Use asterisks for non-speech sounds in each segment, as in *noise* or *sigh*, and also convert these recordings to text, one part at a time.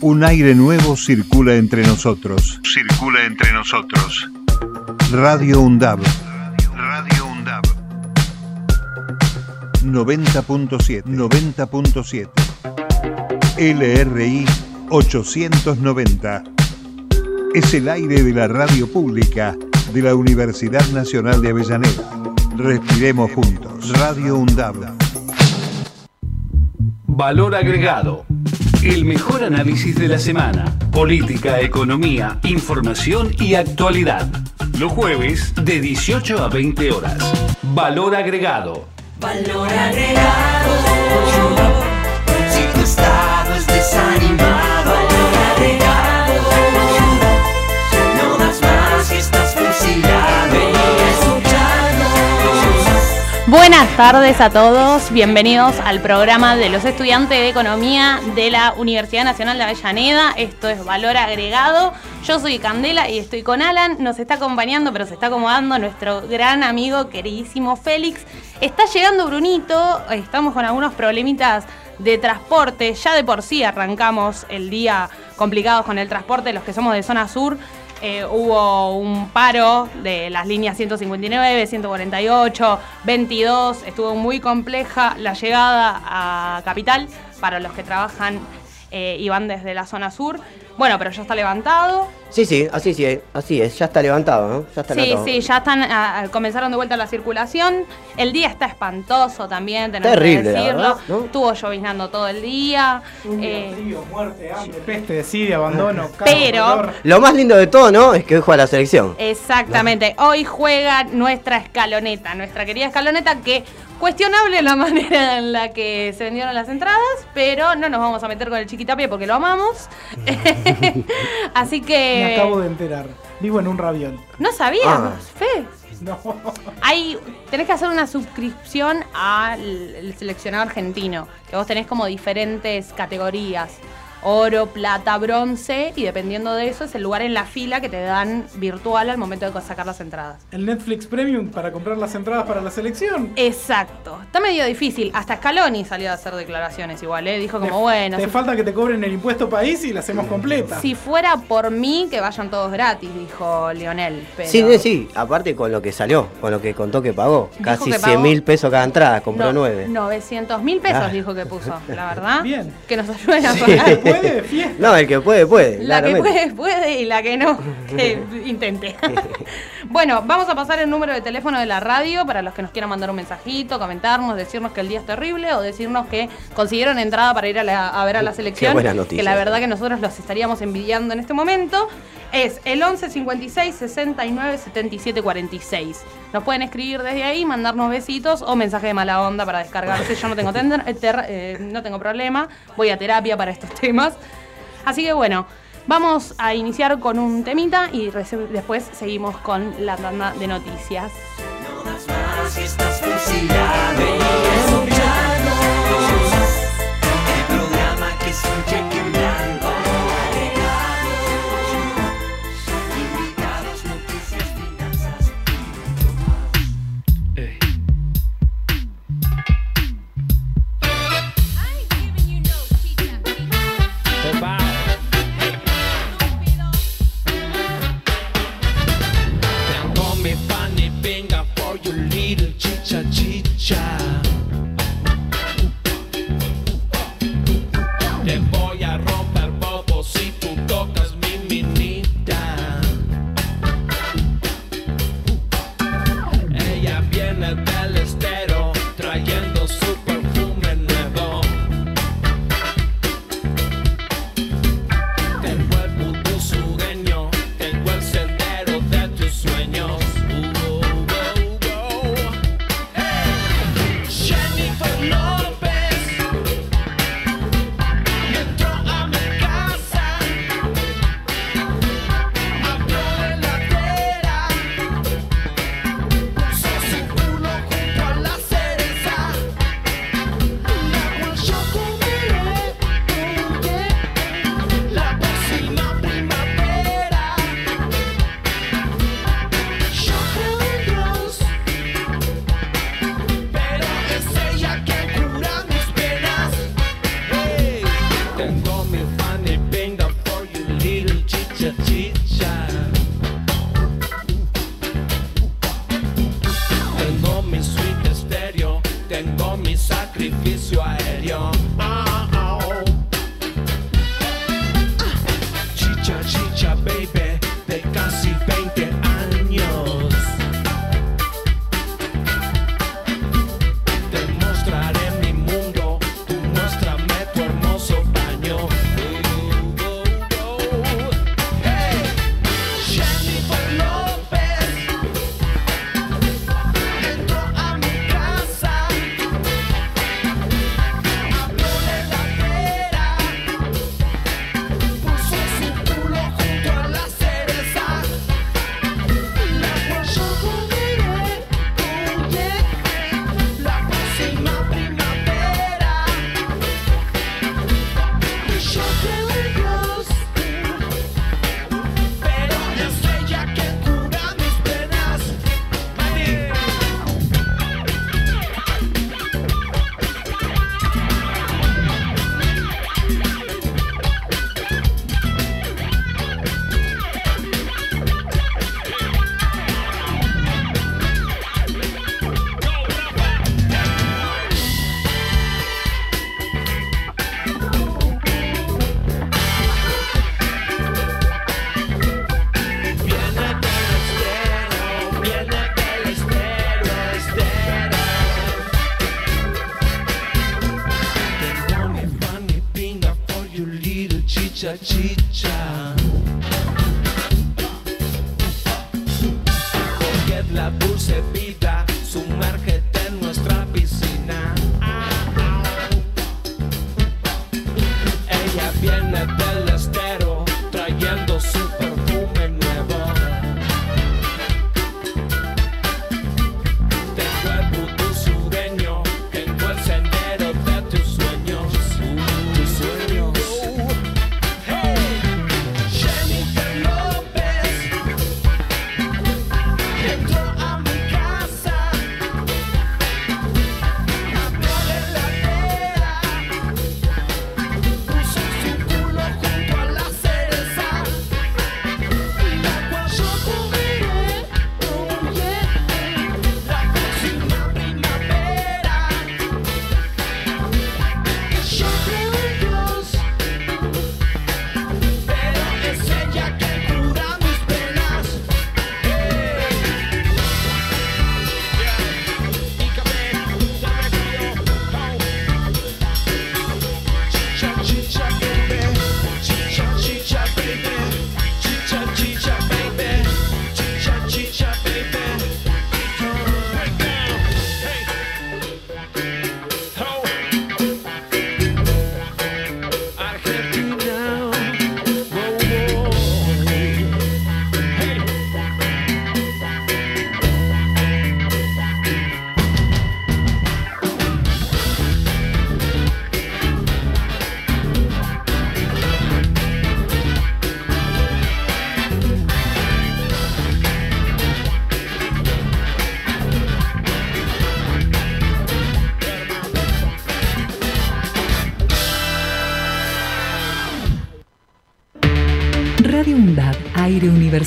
Un aire nuevo circula entre nosotros. Circula entre nosotros. Radio UNDAB. Radio UNDAB. 90.7. 90.7. LRI 890. Es el aire de la radio pública de la Universidad Nacional de Avellaneda. Respiremos juntos. Radio UNDAB. Valor agregado. El mejor análisis de la semana. Política, economía, información y actualidad. Los jueves de 18 a 20 horas. Valor agregado. Valor agregado. Si tu estado es desanimado, Buenas tardes a todos, bienvenidos al programa de los estudiantes de Economía de la Universidad Nacional de Avellaneda. Esto es Valor Agregado. Yo soy Candela y estoy con Alan. Nos está acompañando, pero se está acomodando nuestro gran amigo, queridísimo Félix. Está llegando Brunito, estamos con algunos problemitas de transporte. Ya de por sí arrancamos el día complicados con el transporte, los que somos de zona sur. Eh, hubo un paro de las líneas 159, 148, 22. Estuvo muy compleja la llegada a Capital para los que trabajan eh, y van desde la zona sur. Bueno, pero ya está levantado. Sí, sí, así sí, así es, ya está levantado, ¿no? Ya está Sí, levantado. sí, ya están, ah, comenzaron de vuelta la circulación. El día está espantoso también, tenemos Terrible, que decirlo. verdad, ¿no? Estuvo lloviznando todo el día. Un día eh, frío, muerte, hambre, peste, desidia, abandono, Pero-. Lo más lindo de todo, ¿no? Es que hoy juega la selección. Exactamente. Hoy juega nuestra escaloneta, nuestra querida escaloneta, que cuestionable la *laughs* manera en la que se vendieron las entradas, pero no nos vamos a meter con el chiquitapia porque lo amamos. *laughs* Así que. Me acabo de enterar. Vivo en un raviol. No sabíamos, Ah. Fe. No. Hay, tenés que hacer una suscripción al el seleccionado argentino, que vos tenés como diferentes categorías. Oro, plata, bronce, y dependiendo de eso es el lugar en la fila que te dan virtual al momento de sacar las entradas. El Netflix Premium para comprar las entradas para la selección. Exacto. Está medio difícil. Hasta Scaloni salió a hacer declaraciones igual, ¿eh? Dijo como, Te- bueno, Te si, falta que te cobren el impuesto país y la hacemos completa. si fuera por mí, que vayan todos gratis, dijo Lionel. Pero... Sí, sí, sí, aparte con lo que salió, con lo que contó que pagó. Dijo Casi que 100 pagó- mil pesos cada entrada, compró No, nueve. 900 mil pesos Ah. dijo que puso, la verdad. *laughs* Bien. Que nos ayuden a Sí. *laughs* pagar. ¿Puede? *laughs* Fiesta. No, el que puede, puede. La que puede, puede y la que no, que *laughs* intente. *laughs* bueno, vamos a pasar el número de teléfono de la radio para los que nos quieran mandar un mensajito, comentarnos, decirnos que el día es terrible o decirnos que consiguieron entrada para ir a, la- a ver a la selección. Qué buena noticia. Que la verdad que nosotros los estaríamos envidiando en este momento. Es el 11 56 69 77 46. Nos pueden escribir desde ahí, mandarnos besitos o mensaje de mala onda para descargarse. Yo no tengo, eh, eh, no tengo problema. Voy a terapia para estos temas. Así que bueno, vamos a iniciar con un temita y después seguimos con la tanda de noticias.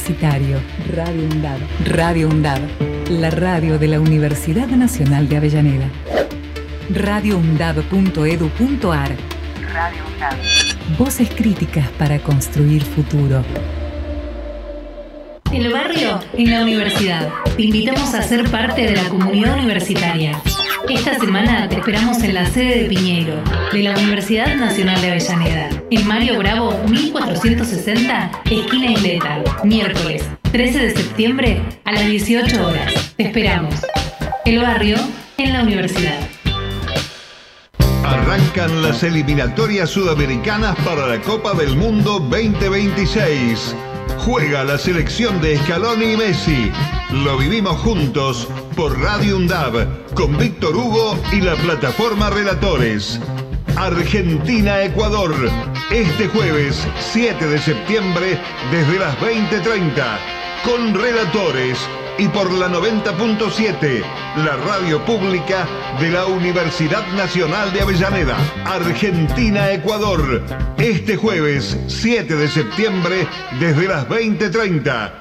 Universitario. Radio UNDAD, Radio UNDAD, la radio de la Universidad Nacional de Avellaneda. radioundad.edu.ar Radio UNDAD. Voces críticas para construir futuro. El barrio en la universidad. Te invitamos a ser parte de la comunidad universitaria. Esta semana te esperamos en la sede de Piñeiro, de la Universidad Nacional de Avellaneda, en Mario Bravo 1460, esquina Isleta, miércoles 13 de septiembre a las 18 horas. Te esperamos. El barrio en la universidad. Arrancan las eliminatorias sudamericanas para la Copa del Mundo 2026. Juega la selección de Scaloni y Messi. Lo vivimos juntos por Radio UNDAB con Víctor Hugo y la plataforma Relatores. Argentina-Ecuador, este jueves 7 de septiembre desde las 20.30, con Relatores y por la 90.7, la radio pública de la Universidad Nacional de Avellaneda. Argentina-Ecuador, este jueves 7 de septiembre desde las 20.30.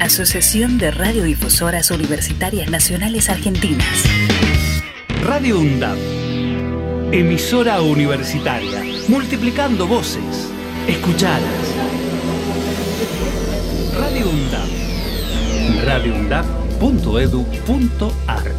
Asociación de Radiodifusoras Universitarias Nacionales Argentinas. Radio UNDAP. Emisora universitaria. Multiplicando voces. Escuchadas. Radio UNDAP. radioundap.edu.ar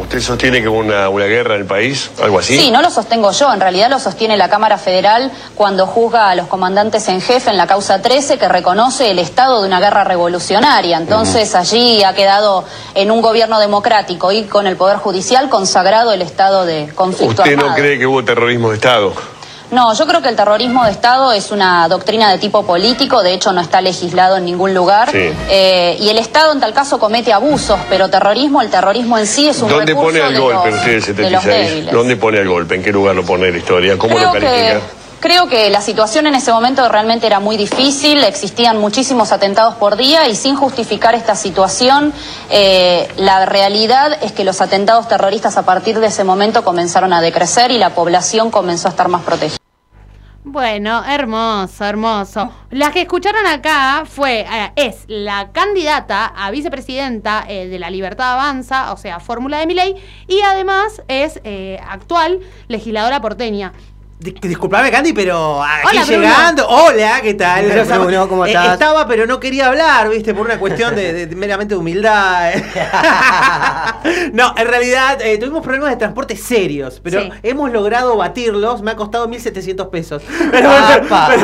¿Usted sostiene que hubo una, una, guerra en el país? ¿Algo así? Sí, no lo sostengo yo. En realidad lo sostiene la Cámara Federal cuando juzga a los comandantes en jefe en la causa 13 que reconoce el estado de una guerra revolucionaria. Entonces uh -huh. allí ha quedado en un gobierno democrático y con el Poder Judicial consagrado el estado de conflicto ¿Usted armado. no cree que hubo terrorismo de Estado? No, yo creo que el terrorismo de Estado es una doctrina de tipo político, de hecho no está legislado en ningún lugar. Sí. Eh, y el Estado en tal caso comete abusos, pero terrorismo, el terrorismo en sí es un ¿Dónde recurso pone al de golpe los, el de los 76? débiles. ¿Dónde pone al golpe? ¿En qué lugar lo pone la historia? ¿Cómo Creo lo califica? que, creo que la situación en ese momento realmente era muy difícil, existían muchísimos atentados por día y sin justificar esta situación, eh, la realidad es que los atentados terroristas a partir de ese momento comenzaron a decrecer y la población comenzó a estar más protegida. Bueno, hermoso, hermoso. La que escucharon acá fue, eh, es la candidata a vicepresidenta eh, de la Libertad Avanza, o sea, fórmula de mi ley, y además es actual legisladora porteña. Disculpame, Candy, pero aquí Hola, Bruno. llegando. Hola, ¿qué tal? Hola, Bruno, ¿cómo Eh, estás? Estaba, pero no quería hablar, ¿viste? Por una cuestión de, de- meramente de humildad. *laughs* no, en realidad eh, tuvimos problemas de transporte serios, pero Sí. hemos logrado batirlos. Me ha costado 1.700 pesos. *laughs* Pero,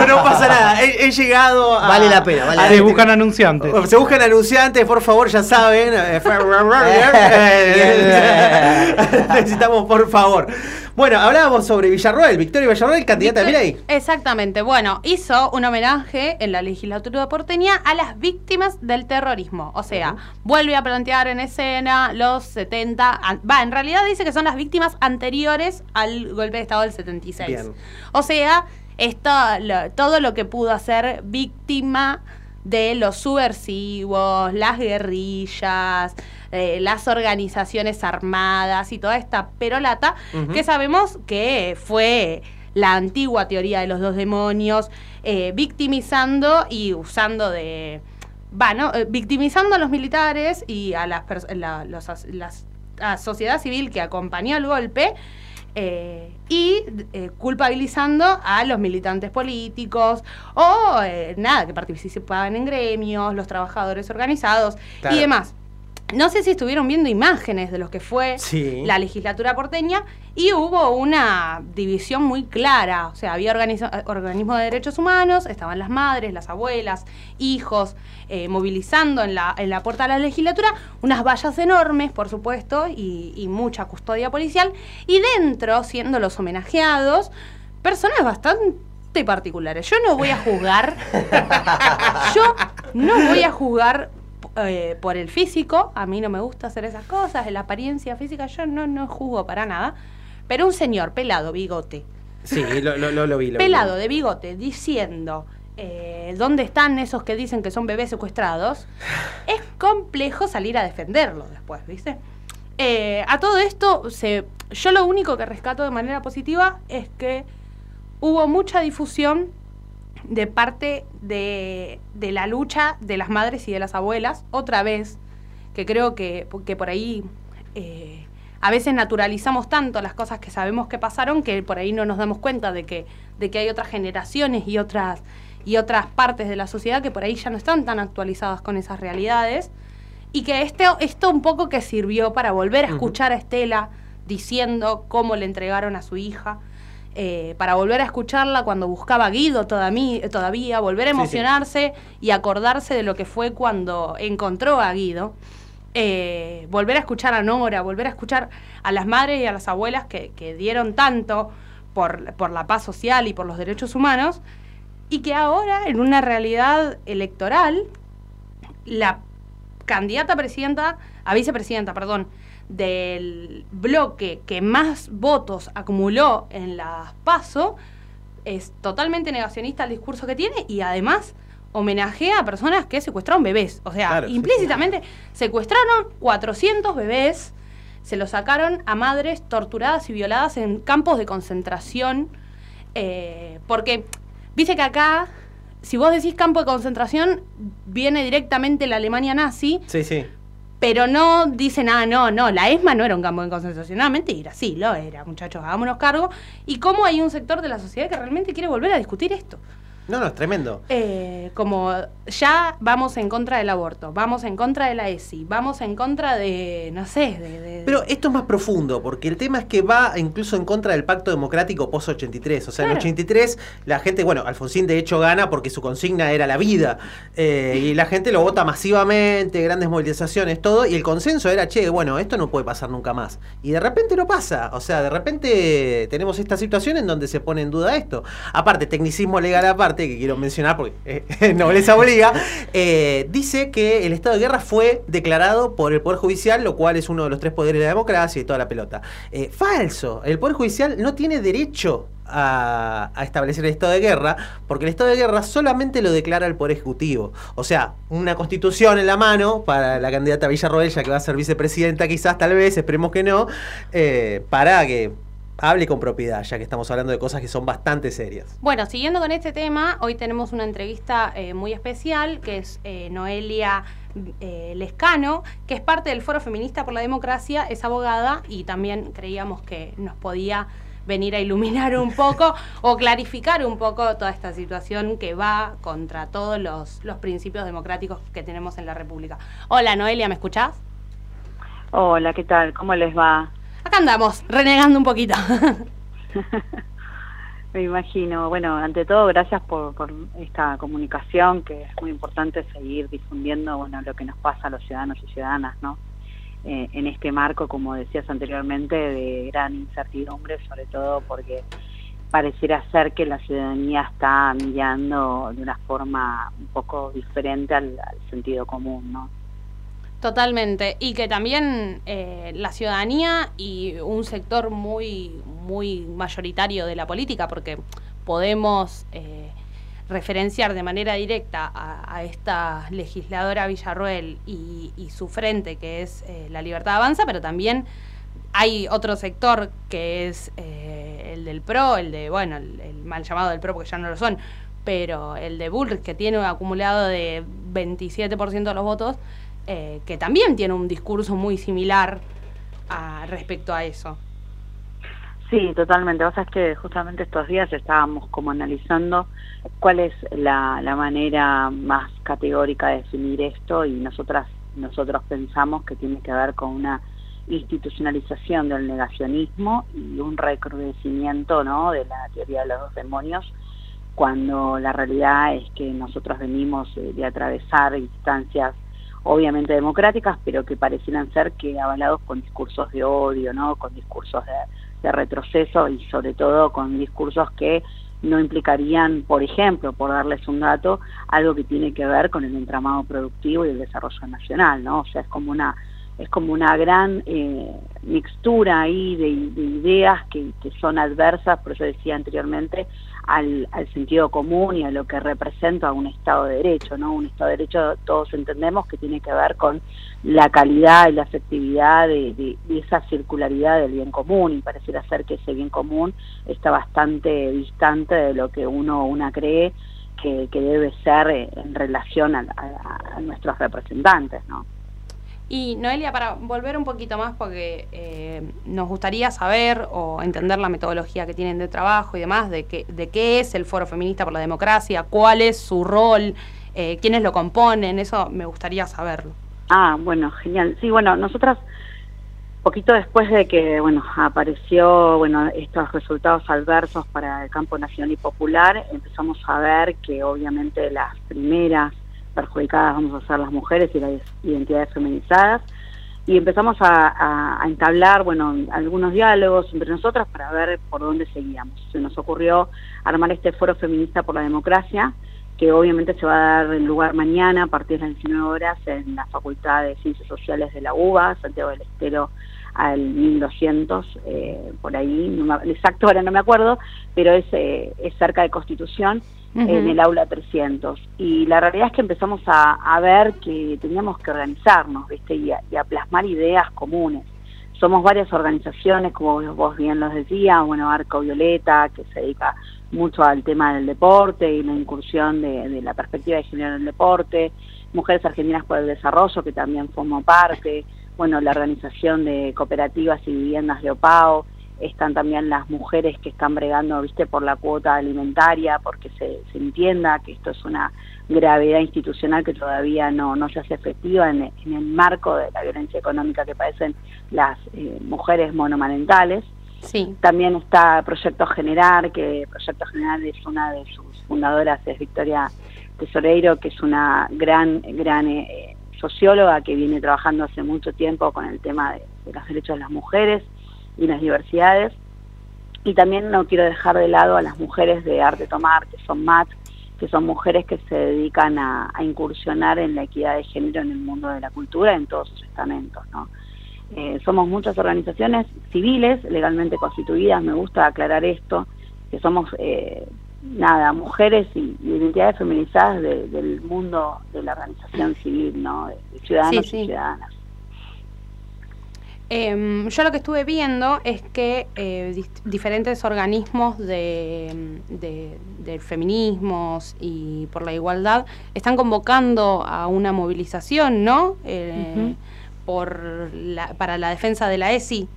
no pasa nada. He, he llegado a. Vale la pena, vale la Se pena. buscan anunciantes. Se buscan anunciantes, por favor, ya saben. *laughs* Eh, Necesitamos, por favor. Bueno, hablábamos sobre Villarroel, Victoria Villarroel, candidata de Milei. Exactamente. Bueno, hizo un homenaje en la legislatura porteña a las víctimas del terrorismo. O sea, vuelve a plantear en escena los 70. an- Va, en realidad dice que son las víctimas anteriores al golpe de Estado del 76. Bien. O sea, esto, lo- todo lo que pudo hacer víctima de los subversivos, las guerrillas, eh, las organizaciones armadas y toda esta perolata que sabemos que fue la antigua teoría de los dos demonios, eh, victimizando y usando de... Va, ¿no? Eh, victimizando a los militares y a las la, los as- las- a sociedad civil que acompañó el golpe eh, y culpabilizando a los militantes políticos o nada, que participaban en gremios, los trabajadores organizados Claro. y demás. No sé si estuvieron viendo imágenes de lo que fue Sí. la legislatura porteña y hubo una división muy clara. O sea, había organismos de derechos humanos, estaban las madres, las abuelas, hijos, eh, movilizando en la, en la puerta de la legislatura unas vallas enormes, por supuesto, y, y mucha custodia policial. Y dentro, siendo los homenajeados, personas bastante particulares. Yo no voy a juzgar. *laughs* yo no voy a juzgar eh, por el físico, a mí no me gusta hacer esas cosas, la apariencia física, yo no, no juzgo para nada. Pero un señor pelado, bigote, Sí, lo, lo, lo, lo vi. Lo vi. pelado de bigote, diciendo eh, dónde están esos que dicen que son bebés secuestrados, es complejo salir a defenderlo después, ¿viste? Eh, a todo esto, se, yo lo único que rescato de manera positiva es que hubo mucha difusión de parte de, de la lucha de las madres y de las abuelas, otra vez, que creo que, que por ahí eh, a veces naturalizamos tanto las cosas que sabemos que pasaron que por ahí no nos damos cuenta de que, de que hay otras generaciones y otras, y otras partes de la sociedad que por ahí ya no están tan actualizadas con esas realidades. Y que este, esto un poco que sirvió para volver a escuchar a Estela diciendo cómo le entregaron a su hija, eh, para volver a escucharla cuando buscaba a Guido todavía, todavía volver a Sí, sí. emocionarse y acordarse de lo que fue cuando encontró a Guido. Eh, volver a escuchar a Nora, volver a escuchar a las madres y a las abuelas que, que dieron tanto por, por la paz social y por los derechos humanos, y que ahora, en una realidad electoral, la candidata a presidenta, a vicepresidenta, perdón, del bloque que más votos acumuló en las PASO, es totalmente negacionista al discurso que tiene y además homenajea a personas que secuestraron bebés. O sea, Claro, sí, implícitamente secuestraron 400 bebés, se los sacaron a madres torturadas y violadas en campos de concentración, eh, porque Viste que acá, si vos decís campo de concentración, viene directamente la Alemania nazi, Sí, sí. Pero no dicen, ah, no, no, la ESMA no era un campo de concentración. No, mentira, sí, lo era, muchachos, hagámonos cargo. Y cómo hay un sector de la sociedad que realmente quiere volver a discutir esto. No, no, es tremendo. Eh, como ya vamos en contra del aborto, vamos en contra de la ESI, vamos en contra de, no sé, de... de- Pero esto es más profundo, porque el tema es que va incluso en contra del pacto democrático post-83. O sea, en Claro. 83 la gente, bueno, Alfonsín de hecho gana porque su consigna era la vida. eh, y la gente lo vota masivamente, grandes movilizaciones, todo. Y el consenso era, che, bueno, esto no puede pasar nunca más. Y de repente no pasa. O sea, de repente tenemos esta situación en donde se pone en duda esto. Aparte, tecnicismo legal aparte, que quiero mencionar porque eh, *laughs* nobleza obliga, eh, dice que el estado de guerra fue declarado por el Poder Judicial, lo cual es uno de los tres poderes de la democracia y toda la pelota. Eh, falso, el Poder Judicial no tiene derecho a, establecer el estado de guerra, porque el estado de guerra solamente lo declara el Poder Ejecutivo. O sea, una constitución en la mano para la candidata Villarroel, ya que va a ser vicepresidenta quizás, tal vez, esperemos que no, eh, para que hable con propiedad, ya que estamos hablando de cosas que son bastante serias. Bueno, siguiendo con este tema, hoy tenemos una entrevista eh, muy especial, que es eh, Noelia eh, Lescano, que es parte del Foro Feminista por la Democracia, es abogada y también creíamos que nos podía venir a iluminar un poco o clarificar un poco toda esta situación que va contra todos los, los principios democráticos que tenemos en la República. Hola Noelia, ¿me escuchás? Hola, ¿qué tal? ¿Cómo les va? Acá andamos, renegando un poquito. *laughs* Me imagino. Bueno, ante todo, gracias por, esta comunicación, que es muy importante seguir difundiendo bueno, lo que nos pasa a los ciudadanos y ciudadanas, ¿no? Eh, en este marco, como decías anteriormente, de gran incertidumbre, sobre todo porque pareciera ser que la ciudadanía está mirando de una forma un poco diferente al sentido común, ¿no? Totalmente. Y que también eh, la ciudadanía y un sector muy, muy mayoritario de la política, porque podemos eh, referenciar de manera directa a, esta legisladora Villarroel y, y su frente, que es eh, la Libertad Avanza, pero también hay otro sector que es eh, el del PRO, el de, bueno, el, el mal llamado del PRO porque ya no lo son, pero el de Bullrich, que tiene un acumulado de 27% de los votos, eh, que también tiene un discurso muy similar respecto a eso. Sí, totalmente. Vos sabés que justamente estos días estábamos como analizando cuál es la, la manera más categórica de definir esto y nosotras nosotros pensamos que tiene que ver con una institucionalización del negacionismo y un recrudecimiento ¿no? de la teoría de los dos demonios cuando la realidad es que nosotros venimos eh, de atravesar instancias obviamente democráticas, pero que parecieran ser que avalados con discursos de odio, ¿no? con discursos de, retroceso y sobre todo con discursos que no implicarían, por ejemplo, por darles un dato, algo que tiene que ver con el entramado productivo y el desarrollo nacional, ¿no? O sea, es como una es como una gran eh, mixtura ahí de, de ideas que, que, son adversas, por eso decía anteriormente, al, al, sentido común y a lo que representa un Estado de Derecho, ¿no? Un Estado de Derecho todos entendemos que tiene que ver con la calidad y la efectividad de, de, de esa circularidad del bien común y pareciera ser que ese bien común está bastante distante de lo que uno una cree que, que debe ser en relación a, a, a nuestros representantes, ¿no? Y Noelia, para volver un poquito más, porque eh, nos gustaría saber o entender la metodología que tienen de trabajo y demás, de qué, de qué es el Foro Feminista por la Democracia, cuál es su rol, eh, quiénes lo componen, eso me gustaría saberlo. Ah, bueno, genial. Sí, bueno, nosotras poquito después de que bueno apareció bueno estos resultados adversos para el campo nacional y popular empezamos a ver que obviamente las primeras perjudicadas vamos a ser las mujeres y las identidades feminizadas. Y empezamos a, entablar bueno algunos diálogos entre nosotras para ver por dónde seguíamos. Se nos ocurrió armar este foro feminista por la democracia que obviamente se va a dar lugar mañana a partir de las 19 horas en la Facultad de Ciencias Sociales de la UBA, Santiago del Estero al 1200, eh, por ahí, no exacto ahora no me acuerdo, pero es, eh, es cerca de Constitución, En el aula 300. Y la realidad es que empezamos a, a ver que teníamos que organizarnos, ¿viste? Y a, y a plasmar ideas comunes. Somos varias organizaciones, como vos bien los decías, bueno, Arco Violeta, que se dedica mucho al tema del deporte y la incursión de, de la perspectiva de género en el deporte, Mujeres Argentinas por el Desarrollo, que también formó parte, bueno, la organización de cooperativas y viviendas de OPAO, están también las mujeres que están bregando, viste, por la cuota alimentaria, porque se, se entienda que esto es una gravedad institucional que todavía no, no se hace efectiva en, en el marco de la violencia económica que padecen las eh, mujeres monomarentales. Sí. También está Proyecto Generar, que Proyecto Generar es una de sus fundadoras, es Victoria Tesoreiro, que es una gran, gran eh, socióloga que viene trabajando hace mucho tiempo con el tema de, de los derechos de las mujeres y las diversidades. Y también no quiero dejar de lado a las mujeres de Arte Tomar, que son MAT, que son mujeres que se dedican a, a incursionar en la equidad de género en el mundo de la cultura en todos sus estamentos, ¿no? Eh, somos muchas organizaciones civiles, legalmente constituidas, me gusta aclarar esto, que somos, eh, nada, mujeres y, y identidades feminizadas de- del mundo de la organización civil, ¿no? De, ciudadanos Sí, sí. y ciudadanas. Em, yo lo que estuve viendo es que eh, diferentes organismos de, de, de feminismos y por la igualdad están convocando a una movilización, ¿no? Eh, por la, para la defensa de la ESI.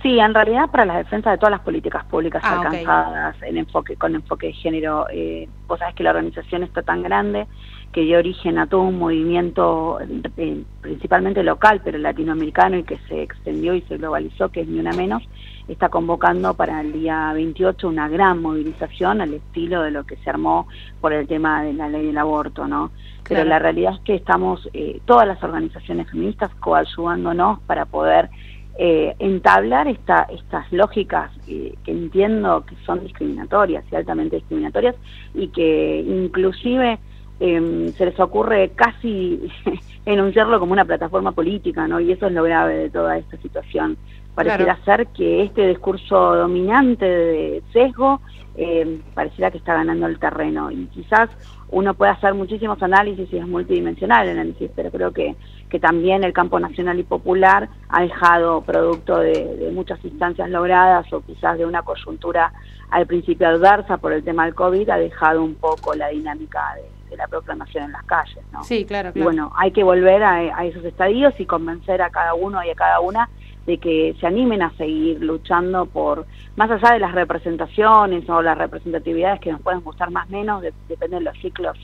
Sí, en realidad para la defensa de todas las políticas públicas Ah, alcanzadas en enfoque, con enfoque de género. Eh, vos sabés que la organización está tan grande que dio origen a todo un movimiento eh, principalmente local, pero latinoamericano y que se extendió y se globalizó, que es ni una menos, está convocando para el día 28 una gran movilización al estilo de lo que se armó por el tema de la ley del aborto, ¿no? Pero la realidad es que estamos eh, todas las organizaciones feministas coayudándonos para poder eh, entablar esta, estas lógicas eh, que entiendo que son discriminatorias y altamente discriminatorias y que inclusive eh, se les ocurre casi *laughs* enunciarlo como una plataforma política, ¿no? Y eso es lo grave de toda esta situación. Pareciera ser que este discurso dominante de sesgo eh, pareciera que está ganando el terreno y quizás uno puede hacer muchísimos análisis y es multidimensional el análisis, pero creo que, que también el campo nacional y popular ha dejado producto de, de muchas instancias logradas o quizás de una coyuntura al principio adversa por el tema del COVID, ha dejado un poco la dinámica de, de la proclamación en las calles. ¿no? Sí, claro, Y claro. bueno, hay que volver a, a esos estadios y convencer a cada uno y a cada una de que se animen a seguir luchando por, más allá de las representaciones o las representatividades que nos pueden gustar más o menos, de- depende de los ciclos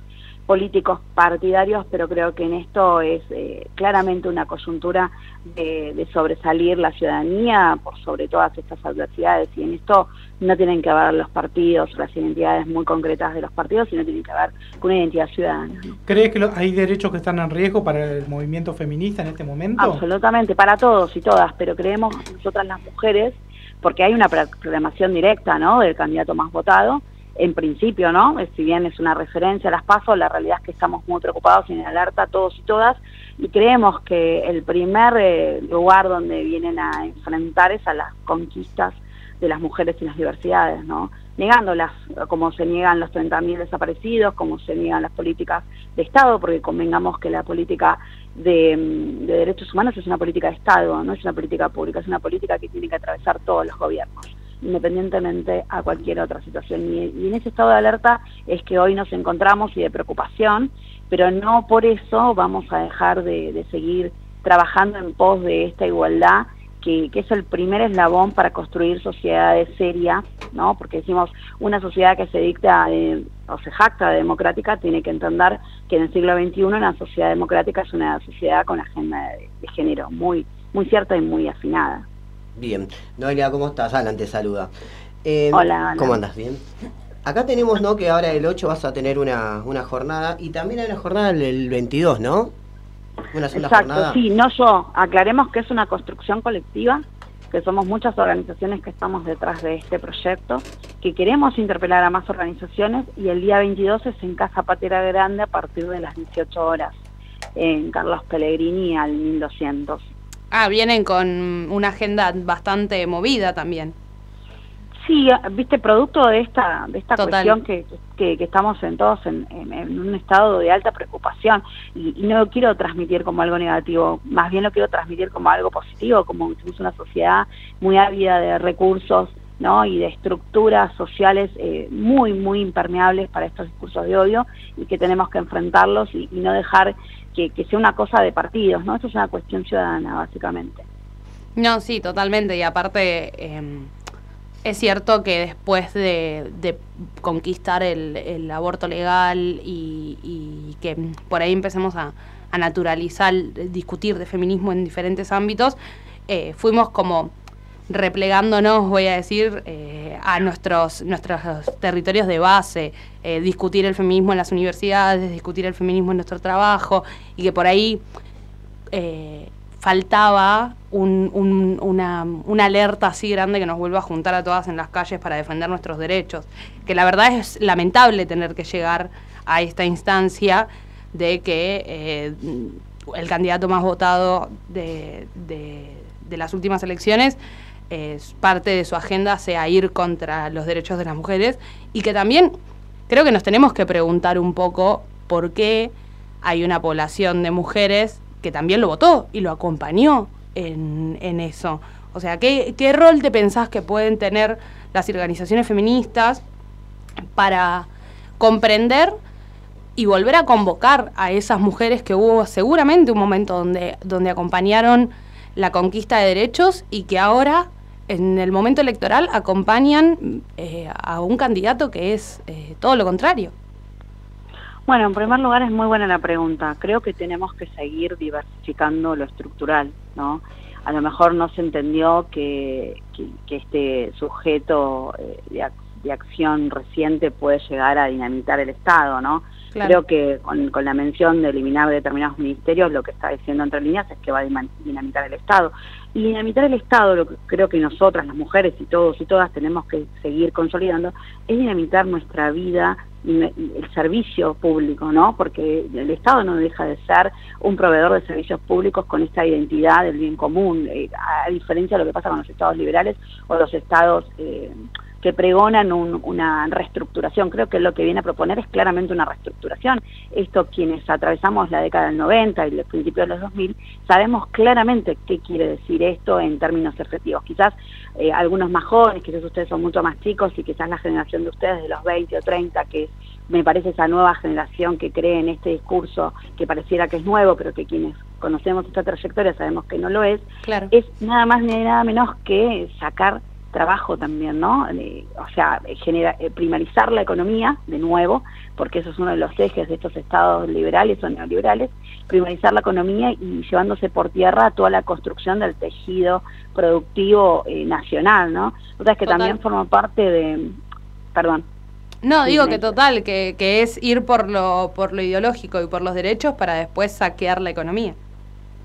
políticos partidarios, pero creo que en esto es eh, claramente una coyuntura de, de sobresalir la ciudadanía por sobre todas estas adversidades y en esto no tienen que ver los partidos, las identidades muy concretas de los partidos, sino tienen que ver con una identidad ciudadana. ¿Crees que lo- hay derechos que están en riesgo para el movimiento feminista en este momento? Absolutamente, para todos y todas, pero creemos nosotras las mujeres, porque hay una proclamación directa, ¿no?, del candidato más votado, en principio, ¿no?, si bien es una referencia a las pasos, la realidad es que estamos muy preocupados y en alerta todos y todas, y creemos que el primer eh, lugar donde vienen a enfrentar es a las conquistas de las mujeres y las diversidades, ¿no? Negándolas, como se niegan los 30.000 desaparecidos, como se niegan las políticas de Estado, porque convengamos que la política mm, de derechos humanos es una política de Estado, no es una política pública, es una política que tiene que atravesar todos los gobiernos, independientemente a cualquier otra situación. Y, en ese estado de alerta es que hoy nos encontramos y de preocupación, pero no por eso vamos a dejar de, de seguir trabajando en pos de esta igualdad que, que es el primer eslabón para construir sociedades serias, ¿no? Porque decimos, una sociedad que se dicta eh, o se jacta de democrática tiene que entender que en el siglo XXI una sociedad democrática es una sociedad con agenda de, de género muy, muy cierta y muy afinada. Bien. Noelia, ¿cómo estás? Alan te saluda. Eh, Hola, Alan. ¿Cómo andas? Bien. Acá tenemos, ¿no? Que ahora el 8 vas a tener una, una jornada y también hay una jornada el, el 22, ¿no? Una sola Exacto, jornada. sí, no yo. Aclaremos que es una construcción colectiva, que somos muchas organizaciones que estamos detrás de este proyecto, que queremos interpelar a más organizaciones y el día 22 es en Casa Patera Grande a partir de las 18 horas, en Carlos Pellegrini al 1200. Ah, vienen con una agenda bastante movida también. Sí, viste, producto de esta de esta Total. cuestión que, que, que estamos en todos en, en- en un estado de alta preocupación y, y no lo quiero transmitir como algo negativo, más bien lo quiero transmitir como algo positivo, como que somos una sociedad muy ávida de recursos ¿no? y de estructuras sociales eh, muy, muy impermeables para estos discursos de odio y que tenemos que enfrentarlos y, y no dejar que, sea una cosa de partidos, ¿no? Esto es una cuestión ciudadana, básicamente. No, sí, totalmente. Y aparte, eh, es cierto que después de, conquistar el, el aborto legal y, y que por ahí empecemos a, a naturalizar, discutir de feminismo en diferentes ámbitos, eh, fuimos como replegándonos, voy a decir, eh, a nuestros, nuestros territorios de base, eh, discutir el feminismo en las universidades, discutir el feminismo en nuestro trabajo, y que por ahí eh, faltaba un- un- una, alerta así grande que nos vuelva a juntar a todas en las calles para defender nuestros derechos. Que la verdad es lamentable tener que llegar a esta instancia de que el candidato más votado de- de las últimas elecciones es parte de su agenda sea ir contra los derechos de las mujeres y que también creo que nos tenemos que preguntar un poco por qué hay una población de mujeres que también lo votó y lo acompañó en, en eso. O sea, ¿qué, ¿qué rol te pensás que pueden tener las organizaciones feministas para comprender y volver a convocar a esas mujeres que hubo seguramente un momento donde, donde acompañaron la conquista de derechos y que ahora en el momento electoral acompañan eh, a un candidato que es eh, todo lo contrario. Bueno, en primer lugar es muy buena la pregunta. Creo que tenemos que seguir diversificando lo estructural, ¿no? A lo mejor no se entendió que, que, este sujeto eh, de, ac- de acción reciente puede llegar a dinamitar el Estado, ¿no? Creo que con, con la mención de eliminar determinados ministerios, lo que está diciendo entre líneas es que va a dinamitar el Estado. Y dinamitar el Estado, lo que creo que nosotras, las mujeres y todos y todas tenemos que seguir consolidando, es dinamitar nuestra vida el servicio público, ¿no? Porque el Estado no deja de ser un proveedor de servicios públicos con esta identidad del bien común, eh, a diferencia de lo que pasa con los estados liberales o los estados eh, que pregonan un- una reestructuración. Creo que lo que viene a proponer es claramente una reestructuración. Esto quienes atravesamos la década del 90 y los principios de los 2000, sabemos claramente qué quiere decir esto en términos efectivos. Quizás eh, algunos más jóvenes, quizás ustedes son mucho más chicos y quizás la generación de ustedes de los 20 o 30, que es, me parece esa nueva generación que cree en este discurso que pareciera que es nuevo, pero que quienes conocemos esta trayectoria sabemos que no lo es, Claro. es nada más ni nada menos que sacar trabajo también, ¿no? Eh, o sea, genera, eh, primarizar la economía, de nuevo, porque eso es uno de los ejes de estos estados liberales o neoliberales, primarizar la economía y llevándose por tierra toda la construcción del tejido productivo eh, nacional, ¿no? O sea, es que Total. también forma parte de... Perdón. No, digo que total, que, que es ir por lo, por lo ideológico y por los derechos para después saquear la economía.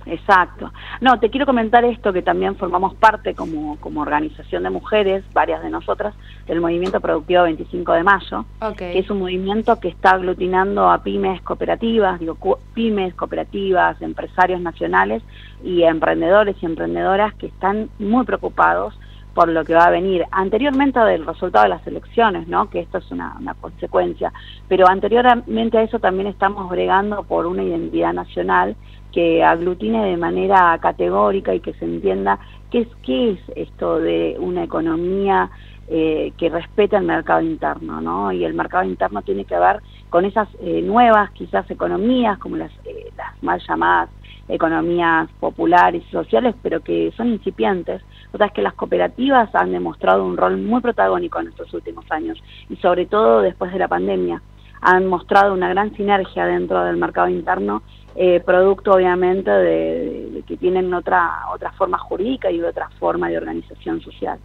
Exacto. No, te quiero comentar esto que también formamos parte como, como organización de mujeres, varias de nosotras, del movimiento productivo 25 de mayo, que es un movimiento que está aglutinando a pymes cooperativas, digo, pymes cooperativas, empresarios nacionales y emprendedores y emprendedoras que están muy preocupados por lo que va a venir. Anteriormente del resultado de las elecciones, ¿no? que esto es una, una consecuencia, pero anteriormente a eso también estamos bregando por una identidad nacional que aglutine de manera categórica y que se entienda qué es, qué es esto de una economía eh, que respeta el mercado interno, ¿no? Y el mercado interno tiene que ver con esas eh, nuevas, quizás, economías, como las, eh, las mal llamadas economías populares y sociales, pero que son incipientes. O es que las cooperativas han demostrado un rol muy protagónico en estos últimos años y sobre todo después de la pandemia. Han mostrado una gran sinergia dentro del mercado interno, eh, producto obviamente de, que tienen otra, otra forma jurídica y otra forma de organización social.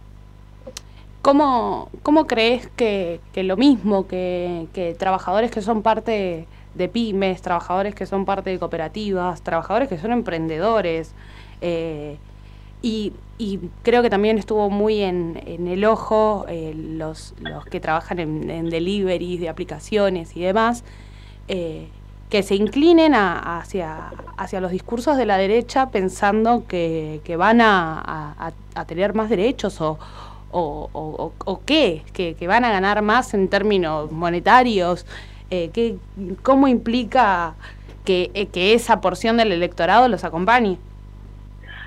¿Cómo, cómo crees que, que lo mismo, que, trabajadores que son parte de pymes, trabajadores que son parte de cooperativas, trabajadores que son emprendedores, eh, y, creo que también estuvo muy en, el ojo eh, los, los que trabajan en, deliveries de aplicaciones y demás, que se inclinen a- hacia, hacia los discursos de la derecha pensando que, que van a, a- tener más derechos o, o, o- qué, que, que van a ganar más en términos monetarios. Eh, ¿qué- ¿Cómo implica que, eh, que esa porción del electorado los acompañe?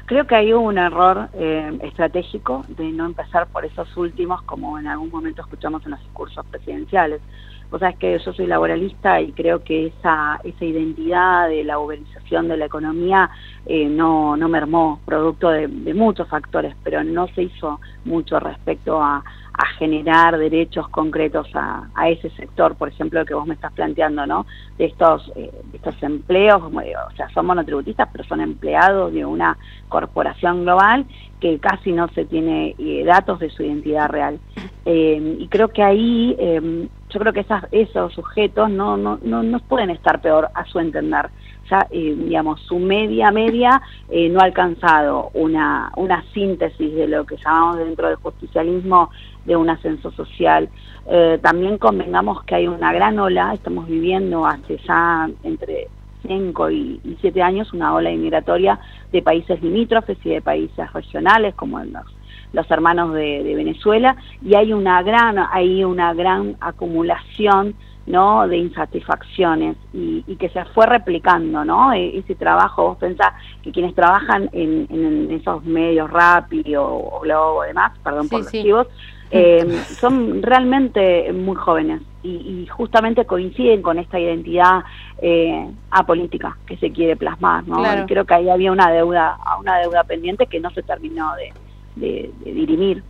Creo que hay un error eh, estratégico de no empezar por esos últimos, como en algún momento escuchamos en los discursos presidenciales. Vos sabés que yo soy laboralista y creo que esa, esa identidad de la uberización de la economía eh, no, no mermó, producto de, de muchos factores, pero no se hizo mucho respecto a, a generar derechos concretos a, a ese sector, por ejemplo, que vos me estás planteando, ¿no? De estos, eh, de estos empleos, digo, o sea, son monotributistas, pero son empleados de una corporación global que casi no se tiene eh, datos de su identidad real. Eh, y creo que ahí, eh, yo creo que esas, esos sujetos no, no, no, no pueden estar peor a su entender. Ya, eh, digamos, su media media eh, no ha alcanzado una, una síntesis de lo que llamamos dentro del justicialismo de un ascenso social. Eh, también convengamos que hay una gran ola, estamos viviendo hace ya entre 5 y, y 7 años una ola inmigratoria de países limítrofes y de países regionales como en los, los hermanos de, de Venezuela y hay una gran hay una gran acumulación no de insatisfacciones y, y que se fue replicando no E- ese trabajo vos pensás que quienes trabajan en, en esos medios Rappi o, o Globo y demás perdón por Sí, los sí. chivos eh, son realmente muy jóvenes y, y justamente coinciden con esta identidad eh, apolítica que se quiere plasmar, ¿no? Claro. Y creo que ahí había una deuda, una deuda pendiente que no se terminó de, de- de dirimir.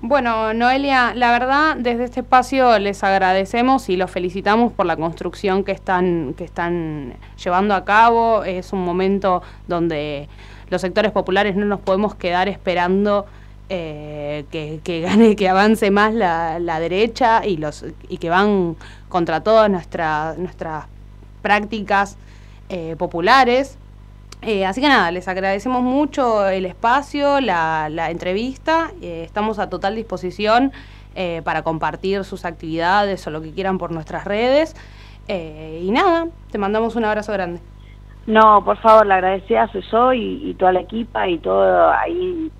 Bueno, Noelia, la verdad, desde este espacio les agradecemos y los felicitamos por la construcción que están, que están llevando a cabo. Es un momento donde los sectores populares no nos podemos quedar esperando eh, que, que gane, que avance más la, la derecha y los y que van contra todas nuestras nuestras prácticas eh, populares. Eh, así que nada, les agradecemos mucho el espacio, la, la entrevista. eh, estamos a total disposición eh, para compartir sus actividades o lo que quieran por nuestras redes. Y nada, te mandamos un abrazo grande. No, por favor, la agradecida soy yo y toda la equipa y todo ahí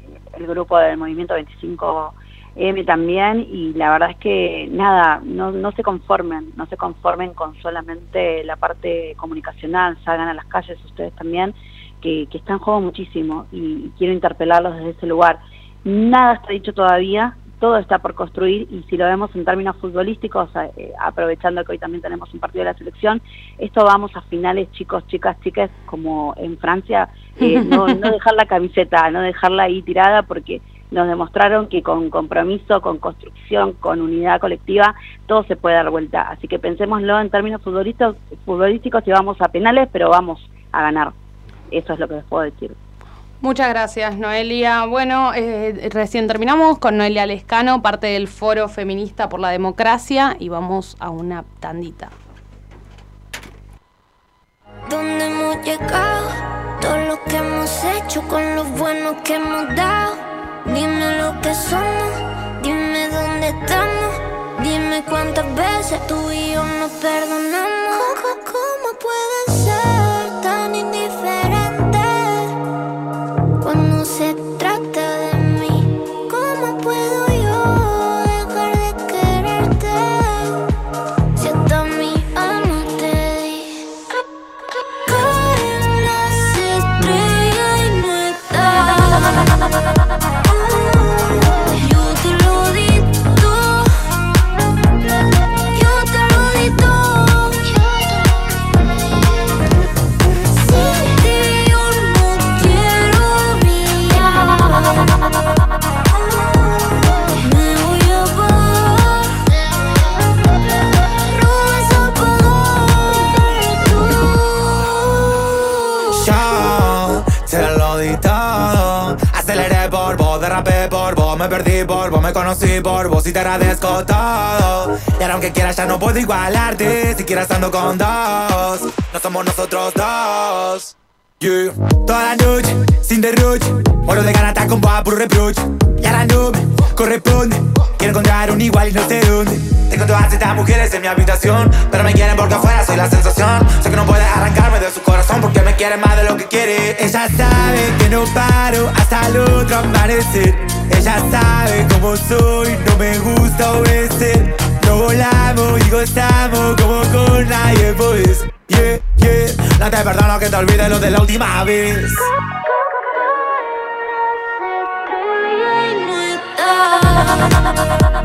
el grupo del Movimiento 25M también y la verdad es que nada, no, no se conformen, no se conformen con solamente la parte comunicacional, salgan a las calles ustedes también, que, que está en juego muchísimo y, quiero interpelarlos desde ese lugar. Nada está dicho todavía, todo está por construir y si lo vemos en términos futbolísticos, a- eh, aprovechando que hoy también tenemos un partido de la selección, esto vamos a finales chicos, chicas, chicas, como en Francia, eh, *laughs* no, no dejar la camiseta, no dejarla ahí tirada porque nos demostraron que con compromiso, con construcción, con unidad colectiva, todo se puede dar vuelta. Así que pensémoslo en términos futbolísticos, futbolísticos y vamos a penales, pero vamos a ganar. Eso es lo que les puedo decir. Muchas gracias, Noelia. Bueno, eh, recién terminamos con Noelia Lescano, parte del Foro Feminista por la Democracia, y vamos a una tandita. ¿Dónde hemos llegado? Todo lo que hemos hecho con lo bueno que hemos dado. Dime lo que somos, dime dónde estamos. Dime cuántas veces tú y yo nos perdonamos. ¿Cómo, puedes ser conocí por vos y te agradezco todo. Y ahora aunque quieras ya no puedo igualarte, siquiera estando con dos. No somos nosotros dos. Yeah. Toda la noche, sin derroche, muero de ganas con por reproche. Y ahora no me corresponde, encontrar un igual y no sé dónde. Tengo todas estas mujeres en mi habitación, pero me quieren porque afuera soy la sensación. Sé que no puede arrancarme de su corazón porque me quiere más de lo que quiere. Ella sabe que no paro hasta el otro amanecer. Ella sabe cómo soy, no me gusta obedecer. No volamos y gozamos como con nadie pues. Yeah, yeah, no te perdono que te olvides lo de la última vez. Yo te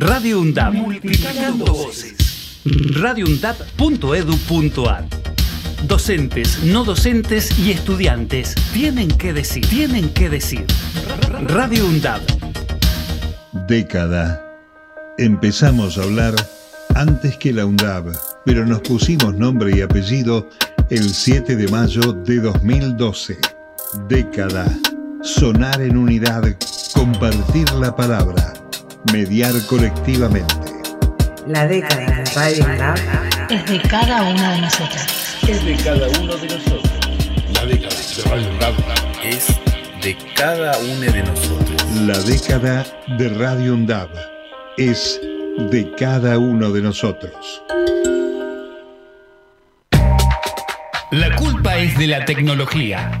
Radio UNDAP. Multiplicando voces. radioundap.edu.ar Docentes, no docentes y estudiantes tienen que decir, tienen que decir. Radio UNDAP. Década. Empezamos a hablar antes que la UNDAB, pero nos pusimos nombre y apellido el 7 de mayo de 2012. Década. Sonar en unidad, compartir la palabra, mediar colectivamente. La década de Radio UNDAB Es de cada una de nosotras. Es de cada uno de nosotros. La década de Radio UNDAB Es de cada uno de nosotros. La década de Radio UNDAB es de cada uno de nosotros. La culpa es de la tecnología.